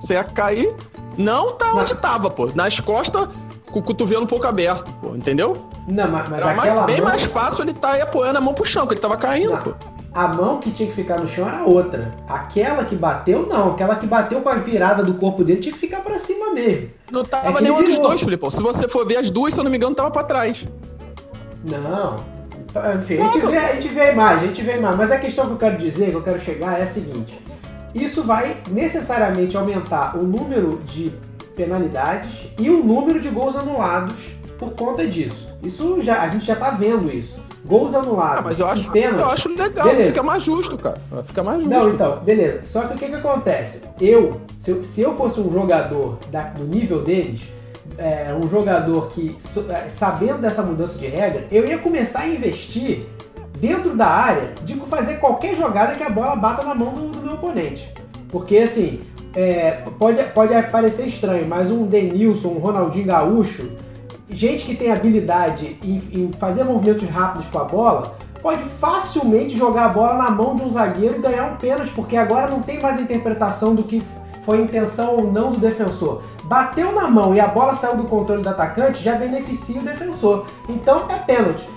Você ia cair. Não tá onde Mas... tava, pô. Nas costas, com o cotovelo um pouco aberto, pô. Entendeu? Não, mas, mas Era mais, bem mão... mais fácil ele estar tá apoiando a mão pro chão, que ele tava caindo, não. pô a mão que tinha que ficar no chão era outra. Aquela que bateu, não. Aquela que bateu com a virada do corpo dele tinha que ficar para cima mesmo. Não tava é nenhum dos dois, Filipão. Se você for ver as duas, se eu não me engano, tava para trás. Não. Enfim, a gente, vê, a gente vê a imagem, a gente vê a imagem. Mas a questão que eu quero dizer, que eu quero chegar é a seguinte. Isso vai necessariamente aumentar o número de penalidades e o número de gols anulados por conta disso. Isso já, a gente já tá vendo isso. Gols anulados. Ah, mas eu acho, pênalti, eu acho legal, beleza. fica mais justo, cara. Fica mais justo. Não, então, beleza. Só que o que, que acontece? Eu, se eu, se eu fosse um jogador da, do nível deles, é, um jogador que, é, sabendo dessa mudança de regra, eu ia começar a investir dentro da área de fazer qualquer jogada que a bola bata na mão do, do meu oponente. Porque, assim, é, pode, pode parecer estranho, mas um Denilson, um Ronaldinho Gaúcho gente que tem habilidade em, em, fazer movimentos rápidos com a bola pode facilmente jogar a bola na mão de um zagueiro e ganhar um pênalti, porque agora não tem mais interpretação do que foi intenção ou não do defensor. Bateu na mão e a bola saiu do controle do atacante, já beneficia o defensor. Então é pênalti.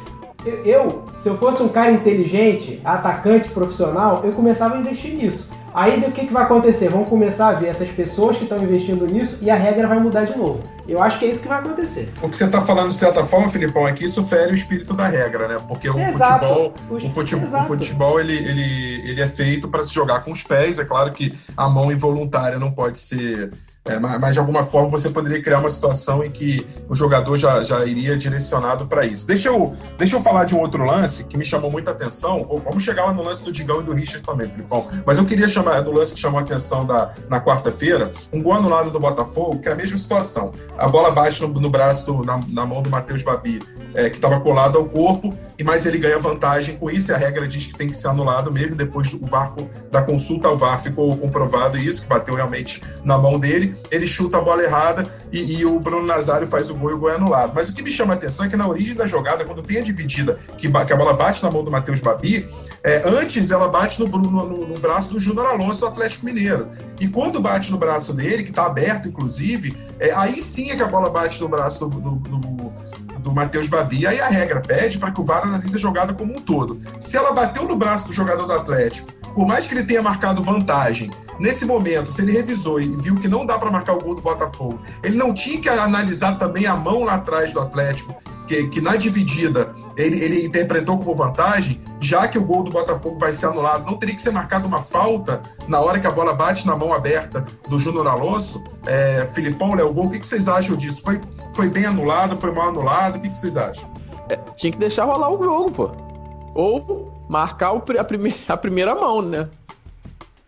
Eu, se eu fosse um cara inteligente, atacante profissional, eu começava a investir nisso. Aí o que, que vai acontecer? Vão começar a ver essas pessoas que estão investindo nisso e a regra vai mudar de novo. Eu acho que é isso que vai acontecer. O que você está falando, de certa forma, Filipão, é que isso fere o espírito da regra, né? Porque o Exato. futebol, o, futebol, o futebol ele, ele, ele é feito para se jogar com os pés. É claro que a mão involuntária não pode ser É, mas, de alguma forma você poderia criar uma situação em que o jogador já, já iria direcionado para isso. Deixa eu, deixa eu falar de um outro lance que me chamou muita atenção. Vamos chegar lá no lance do Digão e do Richard também, Filipão. Mas eu queria chamar do lance que chamou a atenção da, na quarta-feira, um gol anulado do Botafogo, que é a mesma situação. A bola bate no, no braço, do, na, na mão do Matheus Babi é, que estava colado ao corpo, e mais ele ganha vantagem com isso, e a regra diz que tem que ser anulado mesmo, depois do VAR, da consulta ao VAR ficou comprovado isso, que bateu realmente na mão dele, ele chuta a bola errada, e, e o Bruno Nazário faz o gol e o gol é anulado. Mas o que me chama a atenção é que na origem da jogada, quando tem a dividida, que, que a bola bate na mão do Matheus Babi, é, antes ela bate no, Bruno, no, no braço do Júnior Alonso do Atlético Mineiro. E quando bate no braço dele, que está aberto, inclusive, é, aí sim é que a bola bate no braço do, do, do do Matheus Babi. Aí a regra pede para que o VAR analise a jogada como um todo. Se ela bateu no braço do jogador do Atlético, por mais que ele tenha marcado vantagem, nesse momento, se ele revisou e viu que não dá para marcar o gol do Botafogo, ele não tinha que analisar também a mão lá atrás do Atlético que, que na dividida ele, ele interpretou como vantagem, já que o gol do Botafogo vai ser anulado, não teria que ser marcado uma falta na hora que a bola bate na mão aberta do Júnior Alonso? É, Filipão, Léo Gol, o que, que vocês acham disso? Foi, foi bem anulado, foi mal anulado? O que, que vocês acham? É, tinha que deixar rolar o jogo, pô. Ou marcar o, a, prime, a primeira mão, né?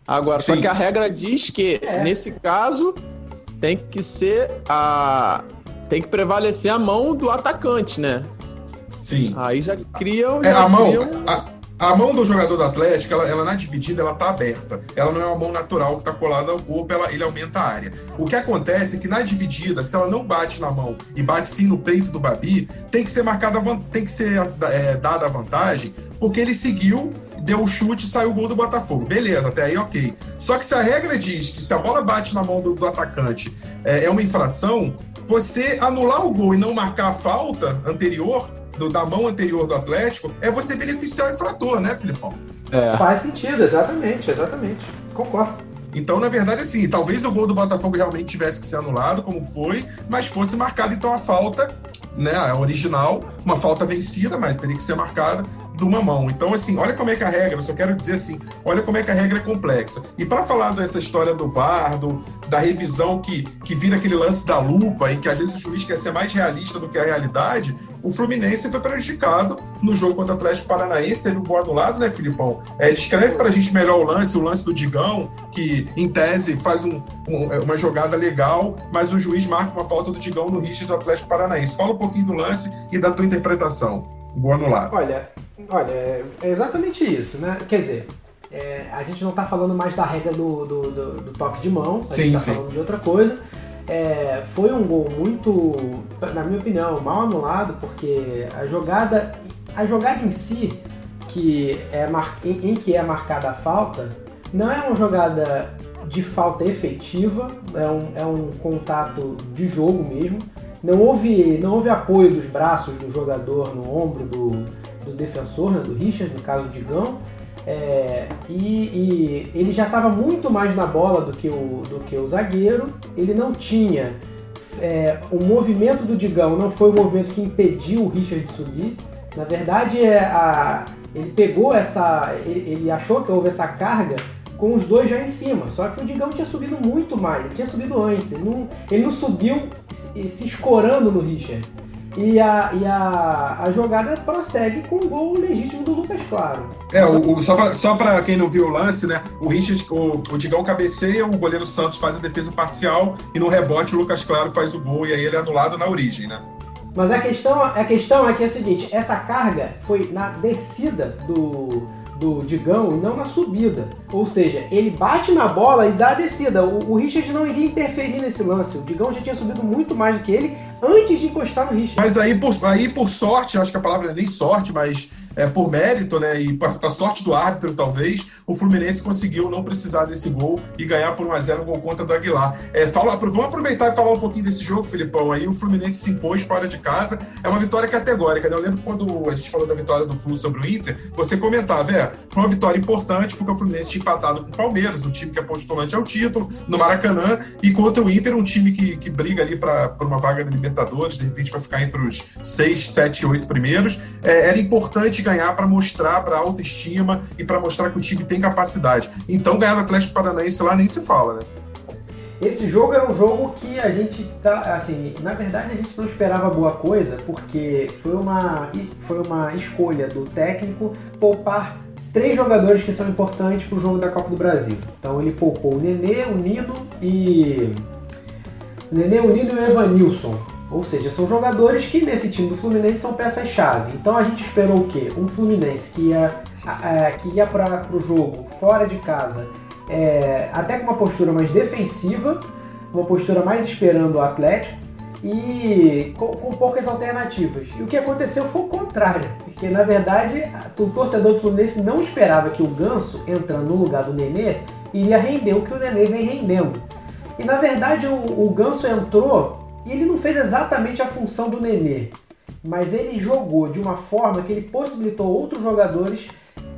Agora, Sim. só que a regra diz que, é. nesse caso, tem que ser a, tem que prevalecer a mão do atacante, né? Sim. Aí já cria. É, a mão. A, a, mão do jogador do Atlético, ela, ela, na dividida, ela tá aberta. Ela não é uma mão natural que tá colada ao corpo, ela, ele aumenta a área. O que acontece é que na dividida, se ela não bate na mão e bate sim no peito do Babi, tem que ser marcada, tem que ser é, dada a vantagem, porque ele seguiu deu o chute e saiu o gol do Botafogo. Beleza, até aí ok. Só que se a regra diz que se a bola bate na mão do, do atacante é, é, uma infração, você anular o gol e não marcar a falta anterior, do, da mão anterior do Atlético, é você beneficiar o infrator, né, Filipão? É. Faz sentido, exatamente, exatamente. Concordo. Então, na verdade, assim, talvez o gol do Botafogo realmente tivesse que ser anulado, como foi, mas fosse marcada então a falta, né, a original, uma falta vencida, mas teria que ser marcada de uma mão. Então, assim, olha como é que a regra, eu só quero dizer assim, olha como é que a regra é complexa. E para falar dessa história do VAR, do, da revisão que, que vira aquele lance da lupa, em que às vezes o juiz quer ser mais realista do que a realidade, o Fluminense foi prejudicado no jogo contra o Atlético Paranaense, teve um gol anulado, né, Filipão? É, descreve para a gente melhor o lance, o lance do Digão, que em tese faz um, um, é, uma jogada legal, mas o juiz marca uma falta do Digão no Richard do Atlético Paranaense. Fala um pouquinho do lance e da tua interpretação. Gol anulado. Olha, Olha, é exatamente isso, né? Quer dizer, é, a gente não está falando mais da regra do, do, do, do, toque de mão, a sim, gente está falando de outra coisa. É, foi um gol muito, na minha opinião, mal anulado, porque a jogada, a jogada em si, que é mar, em, em que é marcada a falta, não é uma jogada de falta efetiva, é um, é um contato de jogo mesmo. Não houve, não houve apoio dos braços do jogador no ombro do, do defensor, né, do Richard, no caso do Digão. É, e, e, ele já estava muito mais na bola do que o, do que o zagueiro. Ele não tinha. É, o movimento do Digão não foi o movimento que impediu o Richard de subir. Na verdade, é a, ele pegou essa. Ele, ele achou que houve essa carga com os dois já em cima. Só que o Digão tinha subido muito mais, ele tinha subido antes. Ele não, ele não subiu se, se escorando no Richard. E a, e a, a jogada prossegue com o gol legítimo do Lucas Claro. É, o, o só, pra, só pra quem não viu o lance, né? O Richard, o, o Digão cabeceia, o goleiro Santos faz a defesa parcial e no rebote o Lucas Claro faz o gol e aí ele é anulado na origem, né? Mas a questão, a questão é que é a seguinte: essa carga foi na descida do do Digão e não na subida. Ou seja, ele bate na bola e dá a descida. O, o Richard não iria interferir nesse lance. O Digão já tinha subido muito mais do que ele antes de encostar no Richard. Mas aí por, aí, por sorte, acho que a palavra é nem sorte, mas é, por mérito, né, e para sorte do árbitro, talvez, o Fluminense conseguiu não precisar desse gol e ganhar por 1x0 o gol contra do Aguilar. É, fala, vamos aproveitar e falar um pouquinho desse jogo, Filipão. Aí o Fluminense se impôs fora de casa. É uma vitória categórica. Né? Eu lembro quando a gente falou da vitória do Flu sobre o Inter, você comentava, é, foi uma vitória importante porque o Fluminense tinha empatado com o Palmeiras, um time que é postulante ao título, no Maracanã, e contra o Inter, um time que, que briga ali para uma vaga da Libertadores, de repente vai ficar entre os 6, 7, 8 primeiros. É, era importante ganhar para mostrar para autoestima e para mostrar que o time tem capacidade. Então ganhar no Atlético Paranaense lá nem se fala, né? esse jogo é um jogo que a gente tá, assim, na verdade a gente não esperava boa coisa, porque foi uma, foi uma escolha do técnico poupar três jogadores que são importantes para o jogo da Copa do Brasil. Então ele poupou o Nenê, o Nino e. O Nenê, o Nino e o Evanilson. Ou seja, são jogadores que nesse time do Fluminense são peças-chave. Então a gente esperou o quê? Um Fluminense que ia, que ia para o jogo fora de casa, é, até com uma postura mais defensiva, uma postura mais esperando o Atlético e com, com, poucas alternativas. E o que aconteceu foi o contrário, porque na verdade o torcedor do Fluminense não esperava que o Ganso, entrando no lugar do Nenê, iria render o que o Nenê vem rendendo. E na verdade o, o Ganso entrou e ele não fez exatamente a função do Nenê, mas ele jogou de uma forma que ele possibilitou outros jogadores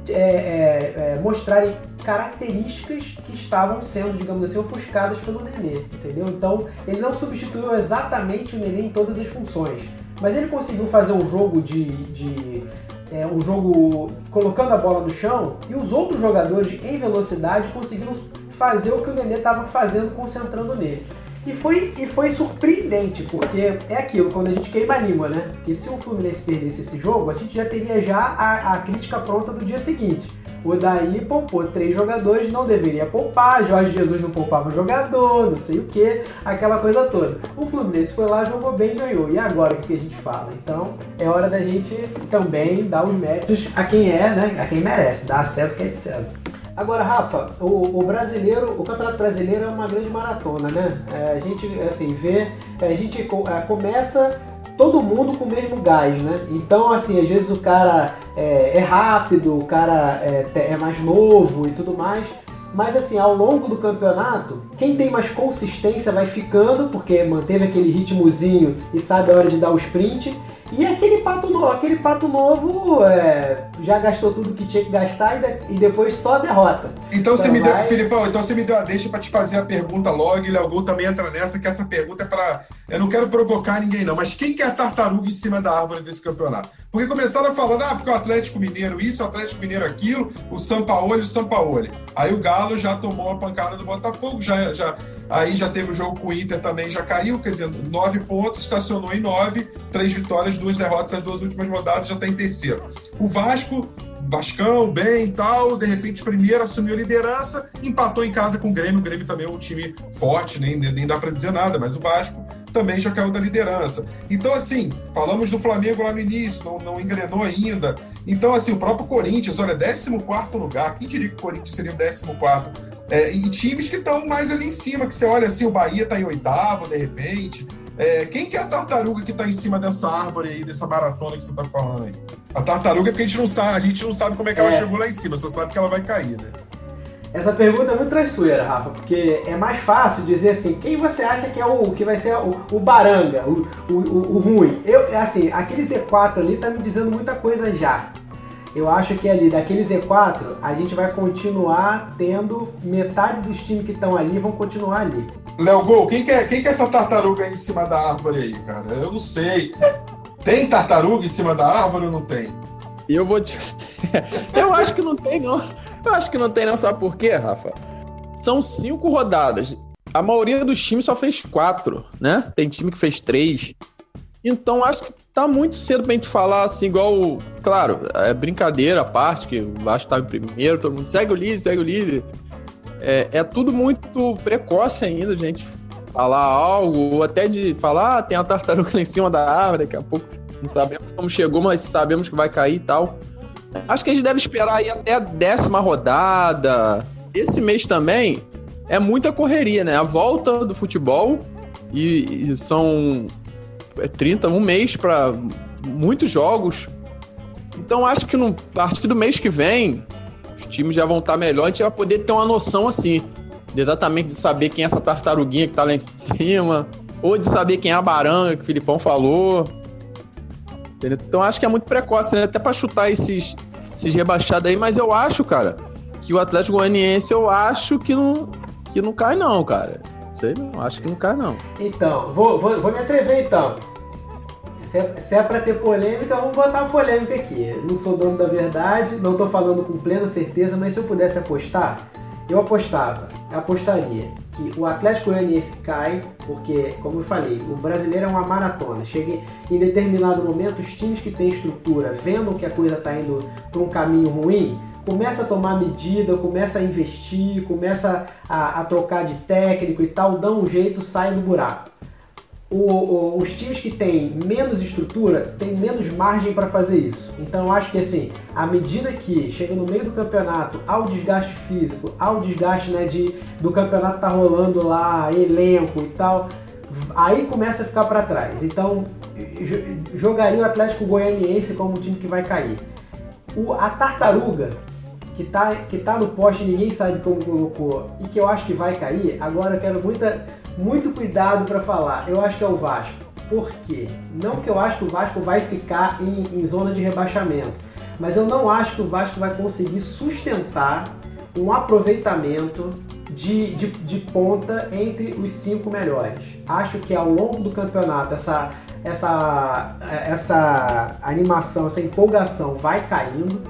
é, é, é, mostrarem características que estavam sendo, digamos assim, ofuscadas pelo Nenê, entendeu? Então, ele não substituiu exatamente o Nenê em todas as funções, mas ele conseguiu fazer um jogo de, de é, um jogo colocando a bola no chão e os outros jogadores em velocidade conseguiram fazer o que o Nenê estava fazendo, concentrando nele. E foi, e foi surpreendente, porque é aquilo, quando a gente queima a língua, né? Porque se o Fluminense perdesse esse jogo, a gente já teria já a, a crítica pronta do dia seguinte. O Daí poupou três jogadores, não deveria poupar, Jorge Jesus não poupava jogador, não sei o que, aquela coisa toda. O Fluminense foi lá, jogou bem ganhou. E agora o que a gente fala? Então é hora da gente também dar os méritos a quem é, né? A quem merece, dar acesso que é de César. Agora, Rafa, o, o, brasileiro, o Campeonato Brasileiro é uma grande maratona, né? É, a gente, assim, vê, a gente é, começa todo mundo com o mesmo gás, né? Então, assim, às vezes o cara é, é rápido, o cara é, é, mais novo e tudo mais. Mas assim, ao longo do campeonato, quem tem mais consistência vai ficando, porque manteve aquele ritmozinho e sabe a hora de dar o sprint. E aquele pato novo, aquele pato novo é, já gastou tudo que tinha que gastar e, de, e depois só derrota. Então, então você me vai... deu, Filipão, então você me deu a deixa para te fazer a pergunta logo e Léo Gol também entra nessa, que essa pergunta é para. Eu não quero provocar ninguém, não, mas quem que é tartaruga em cima da árvore desse campeonato? Porque começaram falando, ah, porque o Atlético Mineiro isso, o Atlético Mineiro aquilo, o Sampaoli, o Sampaoli. Aí o Galo já tomou a pancada do Botafogo, já, já, aí já teve o jogo com o Inter também, já caiu, quer dizer, nove pontos, estacionou em nove, três vitórias, duas derrotas nas duas últimas rodadas, já está em terceiro. O Vasco Vascão, bem e tal, de repente primeiro assumiu a liderança, empatou em casa com o Grêmio, o Grêmio também é um time forte, nem, nem dá para dizer nada, mas o Vasco também já caiu da liderança. Então, assim, falamos do Flamengo lá no início, não, não engrenou ainda. Então, assim, o próprio Corinthians, olha, 14 lugar. Quem diria que o Corinthians seria o 14? É, e times que estão mais ali em cima, que você olha assim, o Bahia está em oitavo, de repente. É, quem que é a tartaruga que está em cima dessa árvore aí, dessa maratona que você está falando aí? A tartaruga é porque a gente não sabe, a gente não sabe como é que é. ela chegou lá em cima, só sabe que ela vai cair, né? Essa pergunta é muito traiçoeira, Rafa, porque é mais fácil dizer assim, quem você acha que é o que vai ser o, o baranga, o, o, o, o ruim? Eu, é assim, aquele Z4 ali tá me dizendo muita coisa já. Eu acho que ali, daquele Z4, a gente vai continuar tendo metade dos times que estão ali vão continuar ali. Léo Gol, quem que, é, quem que é essa tartaruga aí em cima da árvore aí, cara? Eu não sei. Tem tartaruga em cima da árvore ou não tem? Eu vou te. eu acho que não tem, não. Eu acho que não tem, não. Sabe por quê, Rafa? São cinco rodadas. A maioria dos times só fez quatro, né? Tem time que fez três. Então acho que tá muito cedo pra gente falar assim, igual. Claro, é brincadeira a parte, que o Vasco tá em primeiro, todo mundo segue o líder, segue o líder. É, é tudo muito precoce ainda, a gente falar algo, ou até de falar, ah, tem a tartaruga lá em cima da árvore, daqui a pouco não sabemos como chegou, mas sabemos que vai cair e tal. Acho que a gente deve esperar aí até a décima rodada. Esse mês também é muita correria, né? A volta do futebol e, e são 30, é um mês para muitos jogos. Então acho que no, partir do mês que vem, os times já vão estar melhor, a gente vai poder ter uma noção assim, de exatamente de saber quem é essa tartaruguinha que tá lá em cima, ou de saber quem é a baranga que o Filipão falou. Entendeu? Então acho que é muito precoce, né? Até para chutar esses, esses rebaixados aí, mas eu acho, cara, que o Atlético Goianiense eu acho que não, que não cai, não, cara. Sei não, acho que não cai, não. Então, vou, vou, vou me atrever então. Se é, se é pra ter polêmica, vamos botar polêmica aqui. Não sou dono da verdade, não tô falando com plena certeza, mas se eu pudesse apostar, eu apostava, apostaria que o Atlético Goianiense cai, porque, como eu falei, o brasileiro é uma maratona. Chega em determinado momento, os times que têm estrutura, vendo que a coisa está indo para um caminho ruim, começa a tomar medida, começa a investir, começa a, a trocar de técnico e tal, dá um jeito, sai do buraco o, o, os times que têm menos estrutura têm menos margem para fazer isso. Então eu acho que assim, à medida que chega no meio do campeonato, ao desgaste físico, ao desgaste né, de, do campeonato tá rolando lá, elenco e tal, aí começa a ficar para trás. Então jogaria o Atlético Goianiense como um time que vai cair. O, a Tartaruga, que tá, que tá no poste ninguém sabe como colocou e que eu acho que vai cair, agora eu quero muita muito cuidado para falar. Eu acho que é o Vasco. Por quê? Não que eu acho que o Vasco vai ficar em, em zona de rebaixamento, mas eu não acho que o Vasco vai conseguir sustentar um aproveitamento de, de, de, ponta entre os cinco melhores. Acho que ao longo do campeonato essa, essa, essa animação, essa empolgação vai caindo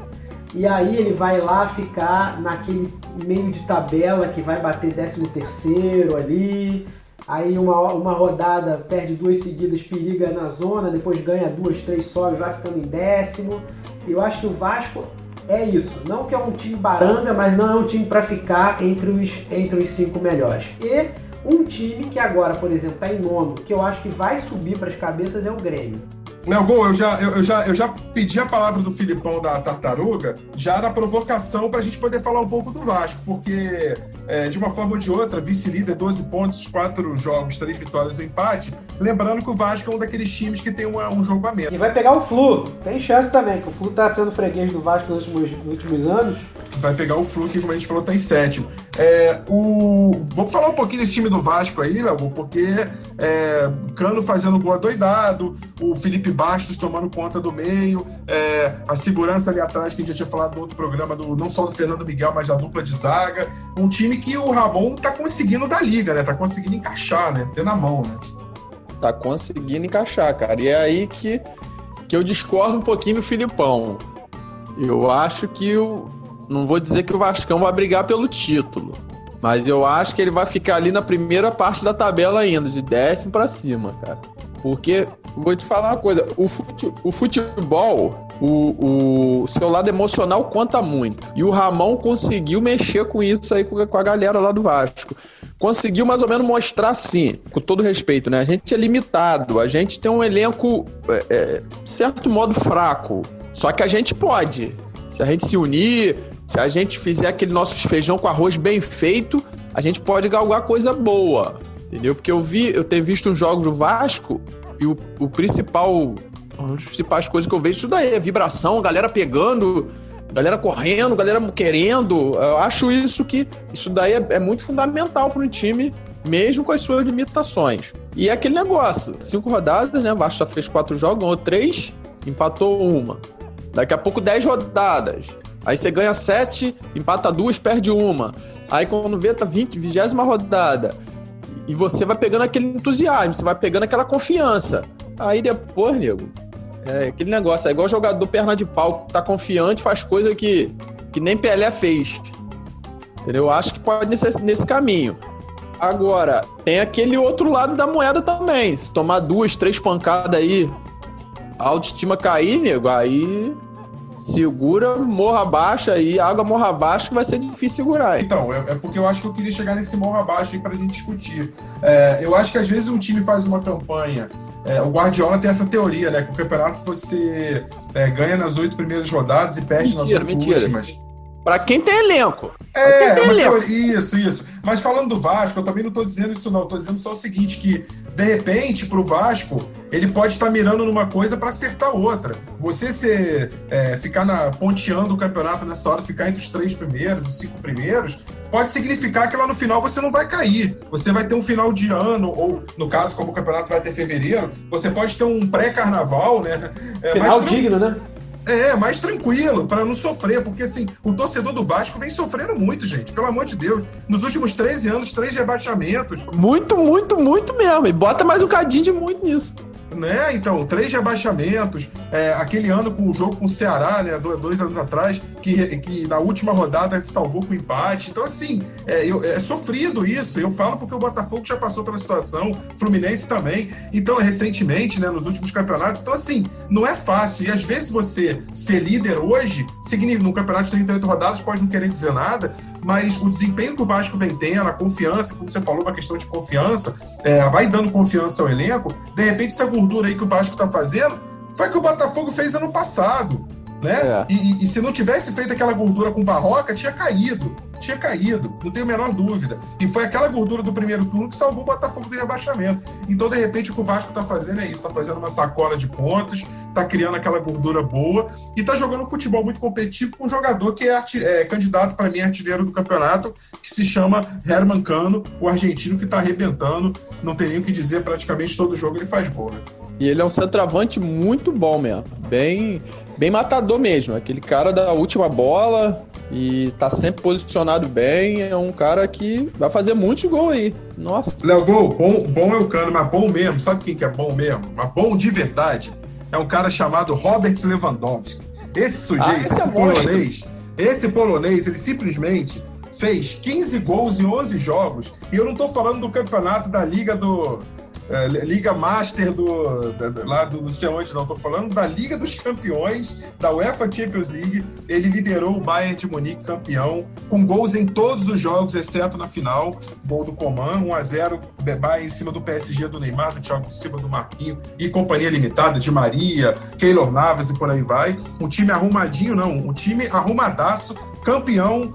e aí ele vai lá ficar naquele meio de tabela que vai bater 13 terceiro ali, aí uma, uma rodada perde duas seguidas, periga na zona, depois ganha duas, três, sobe, vai ficando em décimo. Eu acho que o Vasco é isso. Não que é um time baranga, mas não é um time para ficar entre os, entre os cinco melhores. E um time que agora, por exemplo, está em nono, que eu acho que vai subir para as cabeças é o Grêmio. Não, Gol, eu já, eu, eu, já, eu já pedi a palavra do Filipão da Tartaruga, já na provocação para a gente poder falar um pouco do Vasco, porque é, de uma forma ou de outra, vice-líder, 12 pontos, 4 jogos, 3 vitórias e empate. Lembrando que o Vasco é um daqueles times que tem uma, um jogo a menos. E vai pegar o Flu, tem chance também, que o Flu está sendo freguês do Vasco nos últimos, nos últimos anos vai pegar o Flu, que como a gente falou, tá em sétimo. É, o... Vou falar um pouquinho desse time do Vasco aí, Léo, porque é, Cano fazendo gol doidado, o Felipe Bastos tomando conta do meio, é, a segurança ali atrás, que a gente já tinha falado no outro programa, do, não só do Fernando Miguel, mas da dupla de zaga. Um time que o Ramon tá conseguindo da liga, né? Tá conseguindo encaixar, né? Ter na mão, né? Tá conseguindo encaixar, cara. E é aí que, que eu discordo um pouquinho do Filipão. Eu acho que o, não vou dizer que o Vascão vai brigar pelo título, mas eu acho que ele vai ficar ali na primeira parte da tabela ainda, de décimo para cima, cara. Porque, vou te falar uma coisa, o, fute, o futebol, o, o, seu lado emocional conta muito. E o Ramon conseguiu mexer com isso aí com, a galera lá do Vasco. Conseguiu mais ou menos mostrar assim, com todo respeito, né? A gente é limitado, a gente tem um elenco, é, é, certo modo, fraco. Só que a gente pode. Se a gente se unir, se a gente fizer aquele nosso feijão com arroz bem feito, a gente pode galgar coisa boa. Entendeu? Porque eu vi, eu tenho visto uns jogos do Vasco e o, o principal. Uma das principais coisas que eu vejo isso daí é vibração, galera pegando, galera correndo, galera querendo. Eu acho isso que. Isso daí é, é muito fundamental para um time, mesmo com as suas limitações. E é aquele negócio: cinco rodadas, né? O Vasco fez quatro jogos, ganhou três, empatou uma. Daqui a pouco dez rodadas. Aí você ganha sete, empata duas, perde uma. Aí quando vê, tá 20, vigésima rodada. E você vai pegando aquele entusiasmo, você vai pegando aquela confiança. Aí depois, nego, é aquele negócio, é igual jogador perna de pau, tá confiante, faz coisa que, que nem Pelé fez. Entendeu? Eu acho que pode nesse, nesse caminho. Agora, tem aquele outro lado da moeda também. Se tomar duas, três pancadas aí, a autoestima cair, nego, aí segura, morra baixa aí, água morra baixa, vai ser difícil segurar. Então, é, é, porque eu acho que eu queria chegar nesse morra baixa aí pra gente discutir. É, eu acho que às vezes um time faz uma campanha. É, o Guardiola tem essa teoria, né? Que o campeonato você é, ganha nas oito primeiras rodadas e perde mentira, nas oito últimas. Pra quem tem elenco. É, tem elenco. isso, isso. Mas falando do Vasco, eu também não tô dizendo isso, não. Eu tô dizendo só o seguinte: que, de repente, pro Vasco, ele pode estar mirando numa coisa para acertar outra. Você ser, é, ficar na, ponteando o campeonato nessa hora, ficar entre os três primeiros, os cinco primeiros, pode significar que lá no final você não vai cair. Você vai ter um final de ano, ou no caso, como o campeonato vai ter fevereiro, você pode ter um pré-carnaval, né? É, final digno, né? É, mais tranquilo, para não sofrer, porque assim, o torcedor do Vasco vem sofrendo muito, gente, pelo amor de Deus. Nos últimos 13 anos, três rebaixamentos. Muito, muito, muito mesmo. E bota mais um cadinho de muito nisso. Né, então, três rebaixamentos, é, aquele ano com o jogo com o Ceará, né, dois anos atrás, que, que na última rodada se salvou com empate. Então, assim, é, eu, é sofrido isso. Eu falo porque o Botafogo já passou pela situação, Fluminense também. Então, recentemente, né, nos últimos campeonatos. Então, assim, não é fácil. E às vezes você ser líder hoje, significa, no campeonato de 38 rodadas, pode não querer dizer nada, mas o desempenho que o Vasco vem tendo, a confiança, como você falou, uma questão de confiança, é, vai dando confiança ao elenco. De repente, essa gordura aí que o Vasco está fazendo foi que o Botafogo fez ano passado né? É. E, e, se não tivesse feito aquela gordura com barroca, tinha caído. Tinha caído, não tenho a menor dúvida. E foi aquela gordura do primeiro turno que salvou o Botafogo do rebaixamento. Então, de repente, o que o Vasco está fazendo é isso: está fazendo uma sacola de pontos, está criando aquela gordura boa e está jogando um futebol muito competitivo com um jogador que é, é candidato para mim artilheiro do campeonato, que se chama Herman Cano, o argentino que está arrebentando. Não tem nem o que dizer, praticamente todo jogo ele faz gol. Né? E ele é um centroavante muito bom mesmo. Bem, bem matador mesmo. Aquele cara da última bola e tá sempre posicionado bem. É um cara que vai fazer muitos gols aí. Nossa. Léo Gol, bom, bom é o cano, mas bom mesmo. Sabe quem que é bom mesmo? Mas bom de verdade. É um cara chamado Robert Lewandowski. Esse sujeito, ah, esse, é polonês, esse polonês, ele simplesmente fez 15 gols em 11 jogos. E eu não tô falando do campeonato da Liga do Liga Master do, da, lá do não sei onde, não. Estou falando da Liga dos Campeões, da UEFA Champions League. Ele liderou o Bayern de Munique campeão, com gols em todos os jogos, exceto na final. Gol do Coman, 1x0, Bayern em cima do PSG do Neymar, do Thiago Silva, do Marquinho e companhia limitada, de Maria, Keylor Navas e por aí vai. Um time arrumadinho, não. Um time arrumadaço, campeão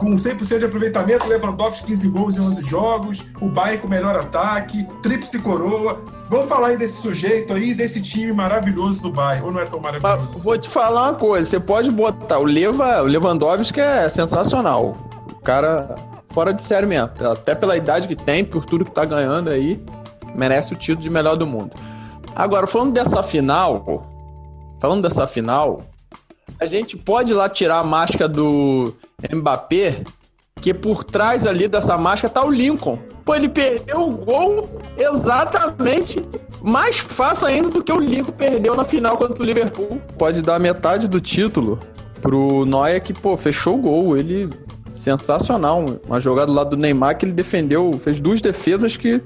com 100% de aproveitamento, Lewandowski 15 gols em 11 jogos, o Bayern com melhor ataque, tríplice coroa. Vamos falar aí desse sujeito aí, desse time maravilhoso do Bayern, ou não é tão maravilhoso? Mas, vou te falar uma coisa, você pode botar, o, Leva, o Lewandowski é sensacional, o cara fora de série mesmo, até pela idade que tem, por tudo que tá ganhando aí, merece o título de melhor do mundo. Agora, falando dessa final, falando dessa final, a gente pode lá tirar a máscara do Mbappé, que por trás ali dessa máscara tá o Lincoln. Pô, ele perdeu o gol exatamente mais fácil ainda do que o Lincoln perdeu na final contra o Liverpool. Pode dar metade do título pro Neuer que, pô, fechou o gol. Ele sensacional. Uma jogada lá do Neymar que ele defendeu, fez duas defesas que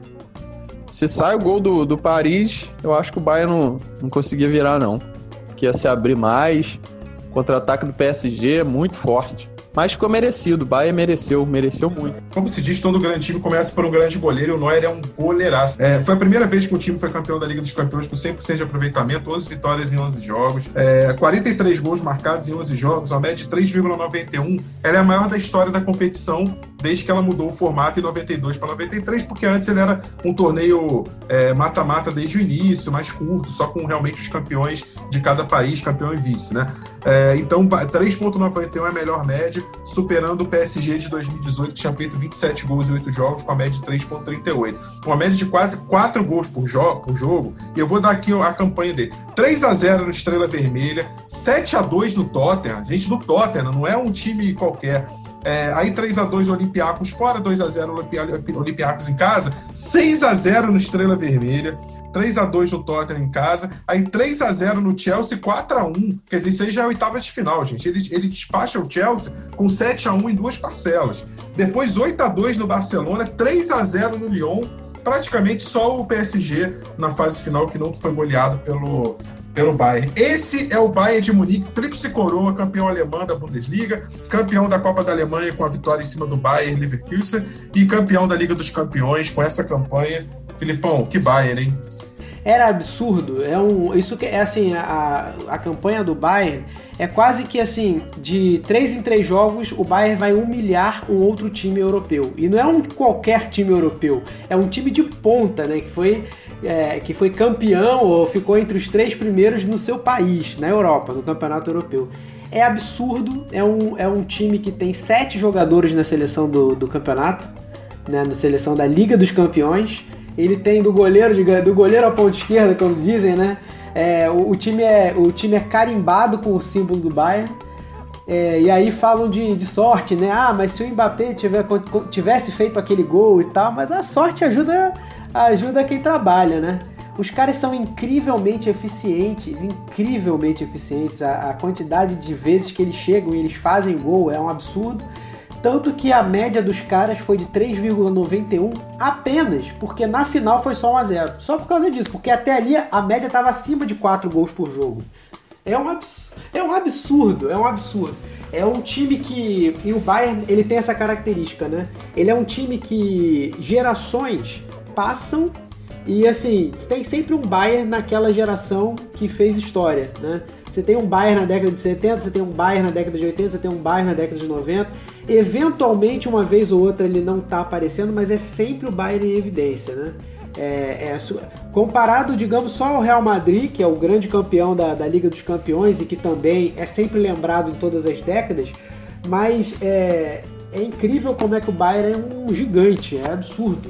se sai o gol do, do Paris, eu acho que o Bayern não, não conseguia virar, não. Que ia se abrir mais. Contra-ataque do PSG é muito forte. Mas ficou merecido. O Bayern mereceu, mereceu muito. Como se diz, todo grande time começa por um grande goleiro e o Neuer é um goleiraço. É, foi a primeira vez que o time foi campeão da Liga dos Campeões com 100% de aproveitamento, 11 vitórias em 11 jogos, é, 43 gols marcados em 11 jogos, a média de 3,91. Ela é a maior da história da competição desde que ela mudou o formato em 92 para 93, porque antes ele era um torneio é, mata-mata é, desde o início, mais curto, só com realmente os campeões de cada país, campeão e vice, né? É, então, 3,91 é a melhor média, superando o PSG de 2018, que tinha feito 27 gols em 8 jogos, com a média de 3,38. Uma média de quase 4 gols por, jo por jogo. E eu vou dar aqui a campanha dele: 3 a 0 no Estrela Vermelha, 7 a 2 no Tottenham. Gente, do Tottenham, não é um time qualquer. É, aí 3 a 2 Olympiacos fora, 2 a 0 Olympiacos em casa, 6 a 0 no Estrela Vermelha, 3 a 2 no Tottenham em casa, aí 3 a 0 no Chelsea, 4 a 1 Quer dizer, isso aí já é a oitava de final, gente. Ele, ele despacha o Chelsea com 7 a 1 em duas parcelas. Depois 8 a 2 no Barcelona, 3 a 0 no Lyon, praticamente só o PSG na fase final que não foi goleado pelo, pelo Bayern. Esse é o Bayern de Munique, tríplice coroa, campeão alemão da Bundesliga, campeão da Copa da Alemanha com a vitória em cima do Bayern Leverkusen e campeão da Liga dos Campeões com essa campanha. Filipão, que Bayern, hein? Era absurdo. É um, isso que é assim, a, a campanha do Bayern é quase que assim, de três em três jogos, o Bayern vai humilhar um outro time europeu. E não é um qualquer time europeu, é um time de ponta, né? Que foi é, que foi campeão ou ficou entre os três primeiros no seu país, na Europa, no Campeonato Europeu. É absurdo, é um, é um time que tem sete jogadores na seleção do, do campeonato, né, na seleção da Liga dos Campeões. Ele tem do goleiro, do goleiro à ponta esquerda, como dizem, né? É, o, o, time é, o time é carimbado com o símbolo do Bayern. É, e aí falam de, de, sorte, né? Ah, mas se o Mbappé tiver, tivesse feito aquele gol e tal, mas a sorte ajuda ajuda quem trabalha, né? Os caras são incrivelmente eficientes, incrivelmente eficientes. A, a quantidade de vezes que eles chegam e eles fazem gol é um absurdo. Tanto que a média dos caras foi de 3,91 apenas, porque na final foi só 1 a 0 Só por causa disso, porque até ali a média estava acima de 4 gols por jogo. É um, é um absurdo, é um absurdo. É um time que. E o Bayern, ele tem essa característica, né? Ele é um time que gerações passam e assim, tem sempre um Bayern naquela geração que fez história, né? Você tem um Bayern na década de 70, você tem um Bayern na década de 80, você tem um Bayern na década de 90. Eventualmente, uma vez ou outra, ele não está aparecendo, mas é sempre o Bayern em evidência, né? É, é, comparado, digamos, só ao Real Madrid, que é o grande campeão da, da, Liga dos Campeões e que também é sempre lembrado em todas as décadas, mas é, é incrível como é que o Bayern é um gigante, é absurdo.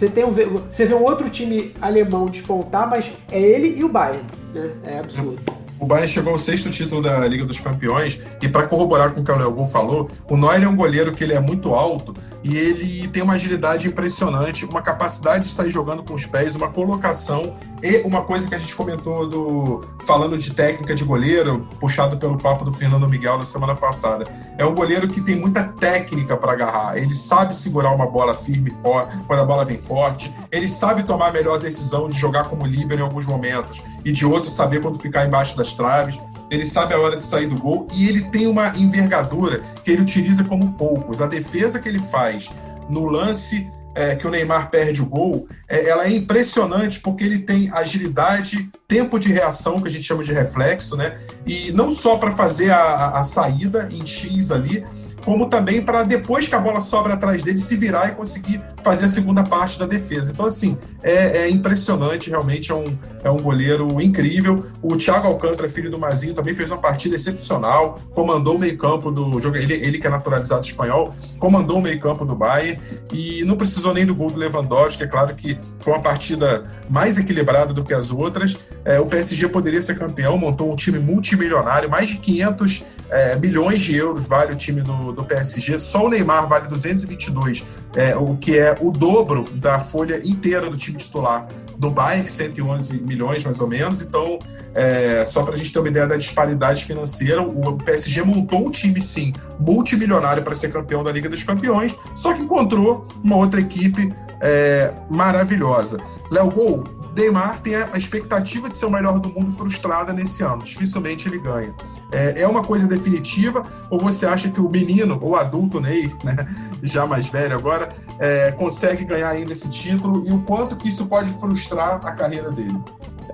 Você, tem um, você vê um outro time alemão despontar, mas é ele e o Bayern, né? É absurdo. O Bayern chegou ao sexto título da Liga dos Campeões e para corroborar com o que o Léo falou, o Neuer é um goleiro que ele é muito alto e ele tem uma agilidade impressionante, uma capacidade de sair jogando com os pés, uma colocação e uma coisa que a gente comentou do falando de técnica de goleiro, puxado pelo papo do Fernando Miguel na semana passada. É um goleiro que tem muita técnica para agarrar. Ele sabe segurar uma bola firme forte, quando a bola vem forte. Ele sabe tomar a melhor decisão de jogar como líbero em alguns momentos e de outros saber quando ficar embaixo das traves. Ele sabe a hora de sair do gol e ele tem uma envergadura que ele utiliza como poucos. A defesa que ele faz no lance é, que o Neymar perde o gol, é, ela é impressionante porque ele tem agilidade, tempo de reação, que a gente chama de reflexo, né? E não só para fazer a, a, saída em X ali, como também para depois que a bola sobra atrás dele se virar e conseguir fazer a segunda parte da defesa. Então, assim, é, é impressionante, realmente é um, é um goleiro incrível. O Thiago Alcântara, filho do Mazinho, também fez uma partida excepcional, comandou o meio-campo do jogo. Ele, ele que é naturalizado espanhol, comandou o meio-campo do Bayern e não precisou nem do gol do Lewandowski. É claro que foi uma partida mais equilibrada do que as outras. É, o PSG poderia ser campeão, montou um time multimilionário, mais de 500 é, milhões de euros vale o time do, do PSG. Só o Neymar vale 222, é, o que é o dobro da folha inteira do time titular do Bayern, 111 milhões mais ou menos. Então, é, só para a gente ter uma ideia da disparidade financeira, o PSG montou um time, sim, multimilionário para ser campeão da Liga dos Campeões, só que encontrou uma outra equipe é, maravilhosa. Léo Gol, Neymar tem a expectativa de ser o melhor do mundo frustrada nesse ano. Dificilmente ele ganha. É, é uma coisa definitiva ou você acha que o menino, ou adulto Ney, né, já mais velho agora, é, consegue ganhar ainda esse título e o quanto que isso pode frustrar a carreira dele?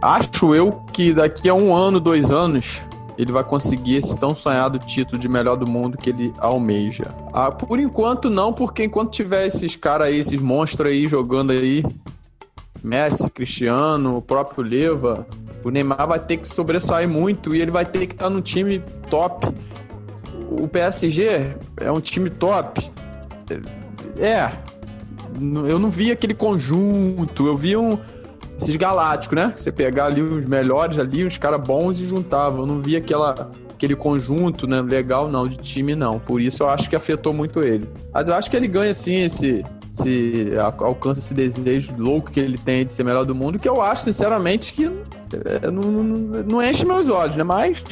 Acho eu que daqui a um ano, dois anos, ele vai conseguir esse tão sonhado título de melhor do mundo que ele almeja. Ah, por enquanto não, porque enquanto tiver esses caras aí, esses monstros aí jogando aí, Messi, Cristiano, o próprio Leva, o Neymar vai ter que sobressair muito e ele vai ter que estar no time top. O PSG é um time top. É. Eu não vi aquele conjunto, eu vi um, esses galácticos, né? Você pegar ali os melhores ali, os caras bons e juntava. Eu não vi aquela, aquele conjunto, né? Legal, não, de time, não. Por isso eu acho que afetou muito ele. Mas eu acho que ele ganha, sim, esse, se alcança esse desejo louco que ele tem de ser melhor do mundo, que eu acho, sinceramente, que é, não, não, não enche meus olhos, né? Mas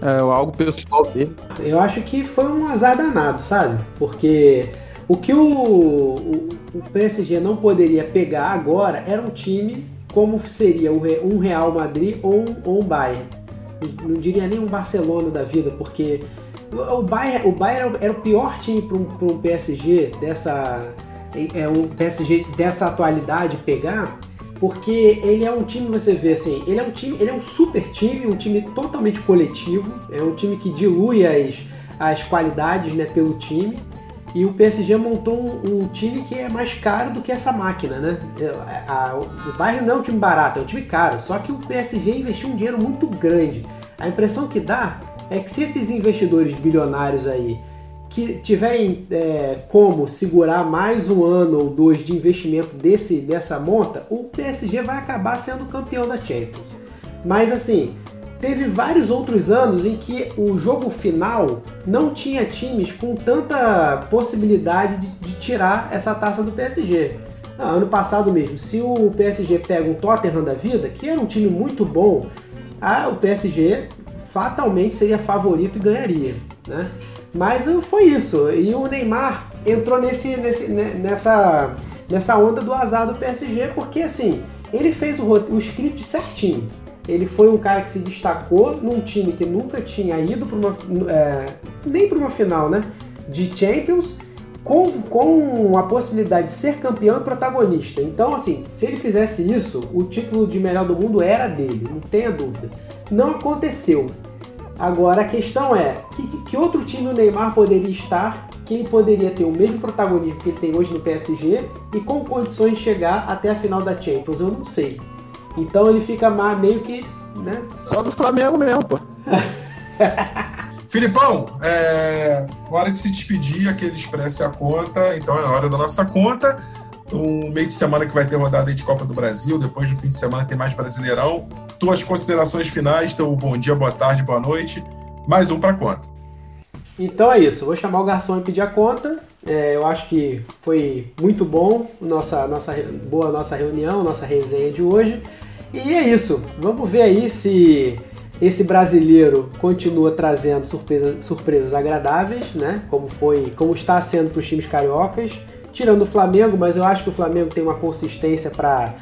é algo pessoal dele. Eu acho que foi um azar danado, sabe? Porque o que o, o, o PSG não poderia pegar agora era um time como seria um Real Madrid ou, ou um Bayern. Não diria nem um Barcelona da vida, porque o Bayern, o Bayern era o pior time para um, um PSG dessa é um PSG dessa atualidade pegar, porque ele é um time, você vê assim, ele é um time, ele é um super time, um time totalmente coletivo, é um time que dilui as, as qualidades né, pelo time. E o PSG montou um, um, time que é mais caro do que essa máquina, né? A, a, o Bayern não é um time barato, é um time caro. Só que o PSG investiu um dinheiro muito grande. A impressão que dá é que se esses investidores bilionários aí que tiverem é, como segurar mais um ano ou dois de investimento desse, dessa monta, o PSG vai acabar sendo campeão da Champions. Mas assim, teve vários outros anos em que o jogo final não tinha times com tanta possibilidade de, de tirar essa taça do PSG. Ah, ano passado mesmo, se o PSG pega um Tottenham da vida, que era um time muito bom, ah, o PSG fatalmente seria favorito e ganharia, né? Mas foi isso. E o Neymar entrou nesse, nesse, nessa, nessa onda do azar do PSG, porque assim, ele fez o, o script certinho. Ele foi um cara que se destacou num time que nunca tinha ido para uma. É, nem para uma final, né? De Champions, com, com a possibilidade de ser campeão e protagonista. Então, assim, se ele fizesse isso, o título de melhor do mundo era dele, não tenha dúvida. Não aconteceu. Agora a questão é, que, que outro time o Neymar poderia estar que ele poderia ter o mesmo protagonismo que ele tem hoje no PSG e com condições de chegar até a final da Champions? Eu não sei. Então ele fica meio que, né? Só do Flamengo mesmo, pô. Filipão, é hora de se despedir, aquele expresse a conta, então é hora da nossa conta. Um meio de semana que vai ter rodada de Copa do Brasil, depois do fim de semana tem mais Brasileirão. Tuas considerações finais, teu bom dia, boa tarde, boa noite. Mais um para conta. Então é isso, vou chamar o garçom e pedir a conta. É, eu acho que foi muito bom nossa, nossa boa nossa reunião, nossa resenha de hoje. E é isso. Vamos ver aí se esse brasileiro continua trazendo surpresa, surpresas agradáveis, né? Como foi, como está sendo para os times cariocas, tirando o Flamengo, mas eu acho que o Flamengo tem uma consistência para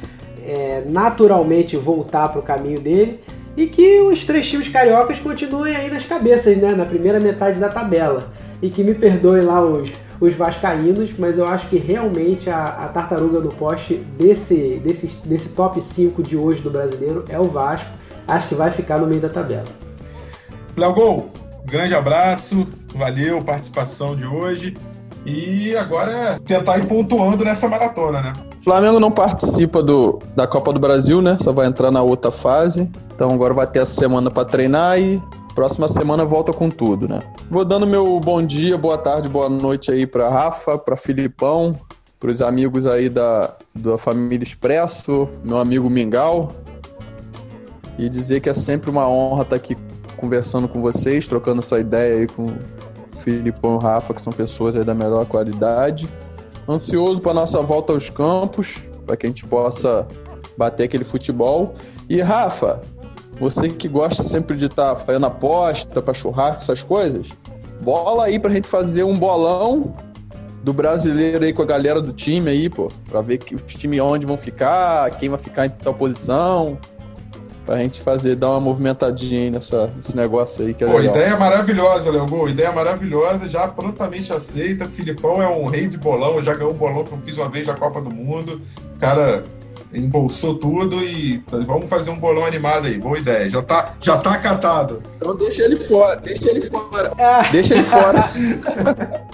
é, naturalmente voltar para o caminho dele e que os três times cariocas continuem aí nas cabeças, né? Na primeira metade da tabela e que me perdoem lá os os vascaínos, mas eu acho que realmente a, a tartaruga no poste desse, desse, desse top 5 de hoje do brasileiro é o Vasco. Acho que vai ficar no meio da tabela. Léo Gol, grande abraço, valeu participação de hoje. E agora tentar ir pontuando nessa maratona, né? Flamengo não participa do, da Copa do Brasil, né? Só vai entrar na outra fase. Então agora vai ter essa semana para treinar e Próxima semana volta com tudo, né? Vou dando meu bom dia, boa tarde, boa noite aí para Rafa, para Filipão, para os amigos aí da, da família Expresso, meu amigo Mingau. E dizer que é sempre uma honra estar aqui conversando com vocês, trocando essa ideia aí com o Filipão e o Rafa, que são pessoas aí da melhor qualidade. Ansioso para nossa volta aos campos, para que a gente possa bater aquele futebol. E Rafa, você que gosta sempre de estar tá fazendo aposta para churrasco, essas coisas, bola aí pra gente fazer um bolão do brasileiro aí com a galera do time aí, pô, pra ver que os times onde vão ficar, quem vai ficar em tal posição. Pra gente fazer, dar uma movimentadinha aí nessa, nesse negócio aí que é Pô, legal. ideia maravilhosa, Léo Gol. Ideia maravilhosa, já prontamente aceita. Filipão é um rei de bolão, já ganhou um bolão que eu fiz uma vez na Copa do Mundo. Cara, embolsou tudo e vamos fazer um bolão animado aí. Boa ideia. Já tá, já tá catado. Então deixa ele fora, deixa ele fora. Ah. Deixa ele fora.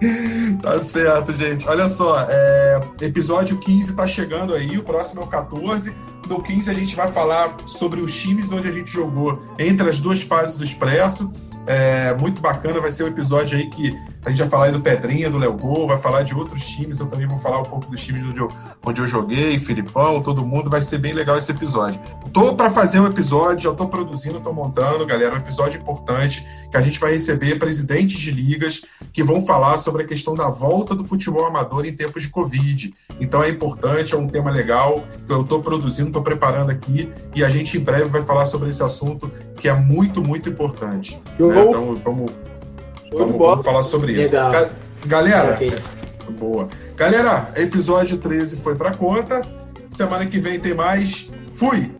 tá certo, gente. Olha só, é, episódio 15 tá chegando aí, o próximo é o 14. No 15 a gente vai falar sobre os times onde a gente jogou entre as duas fases do Expresso. É, muito bacana, vai ser um episódio aí que a gente vai falar aí do Pedrinha, do Léo Gol, vai falar de outros times. Eu também vou falar um pouco dos times onde eu, onde eu joguei, Filipão, todo mundo. Vai ser bem legal esse episódio. Tô para fazer um episódio, já tô produzindo, tô montando, galera. Um episódio importante que a gente vai receber presidentes de ligas que vão falar sobre a questão da volta do futebol amador em tempos de Covid. Então é importante, é um tema legal que eu tô produzindo, tô preparando aqui e a gente em breve vai falar sobre esse assunto que é muito, muito importante. Né? Então vamos Vamos, vamos, falar sobre isso. Legal. Galera, okay. boa. Galera, episódio 13 foi pra conta. Semana que vem tem mais. Fui!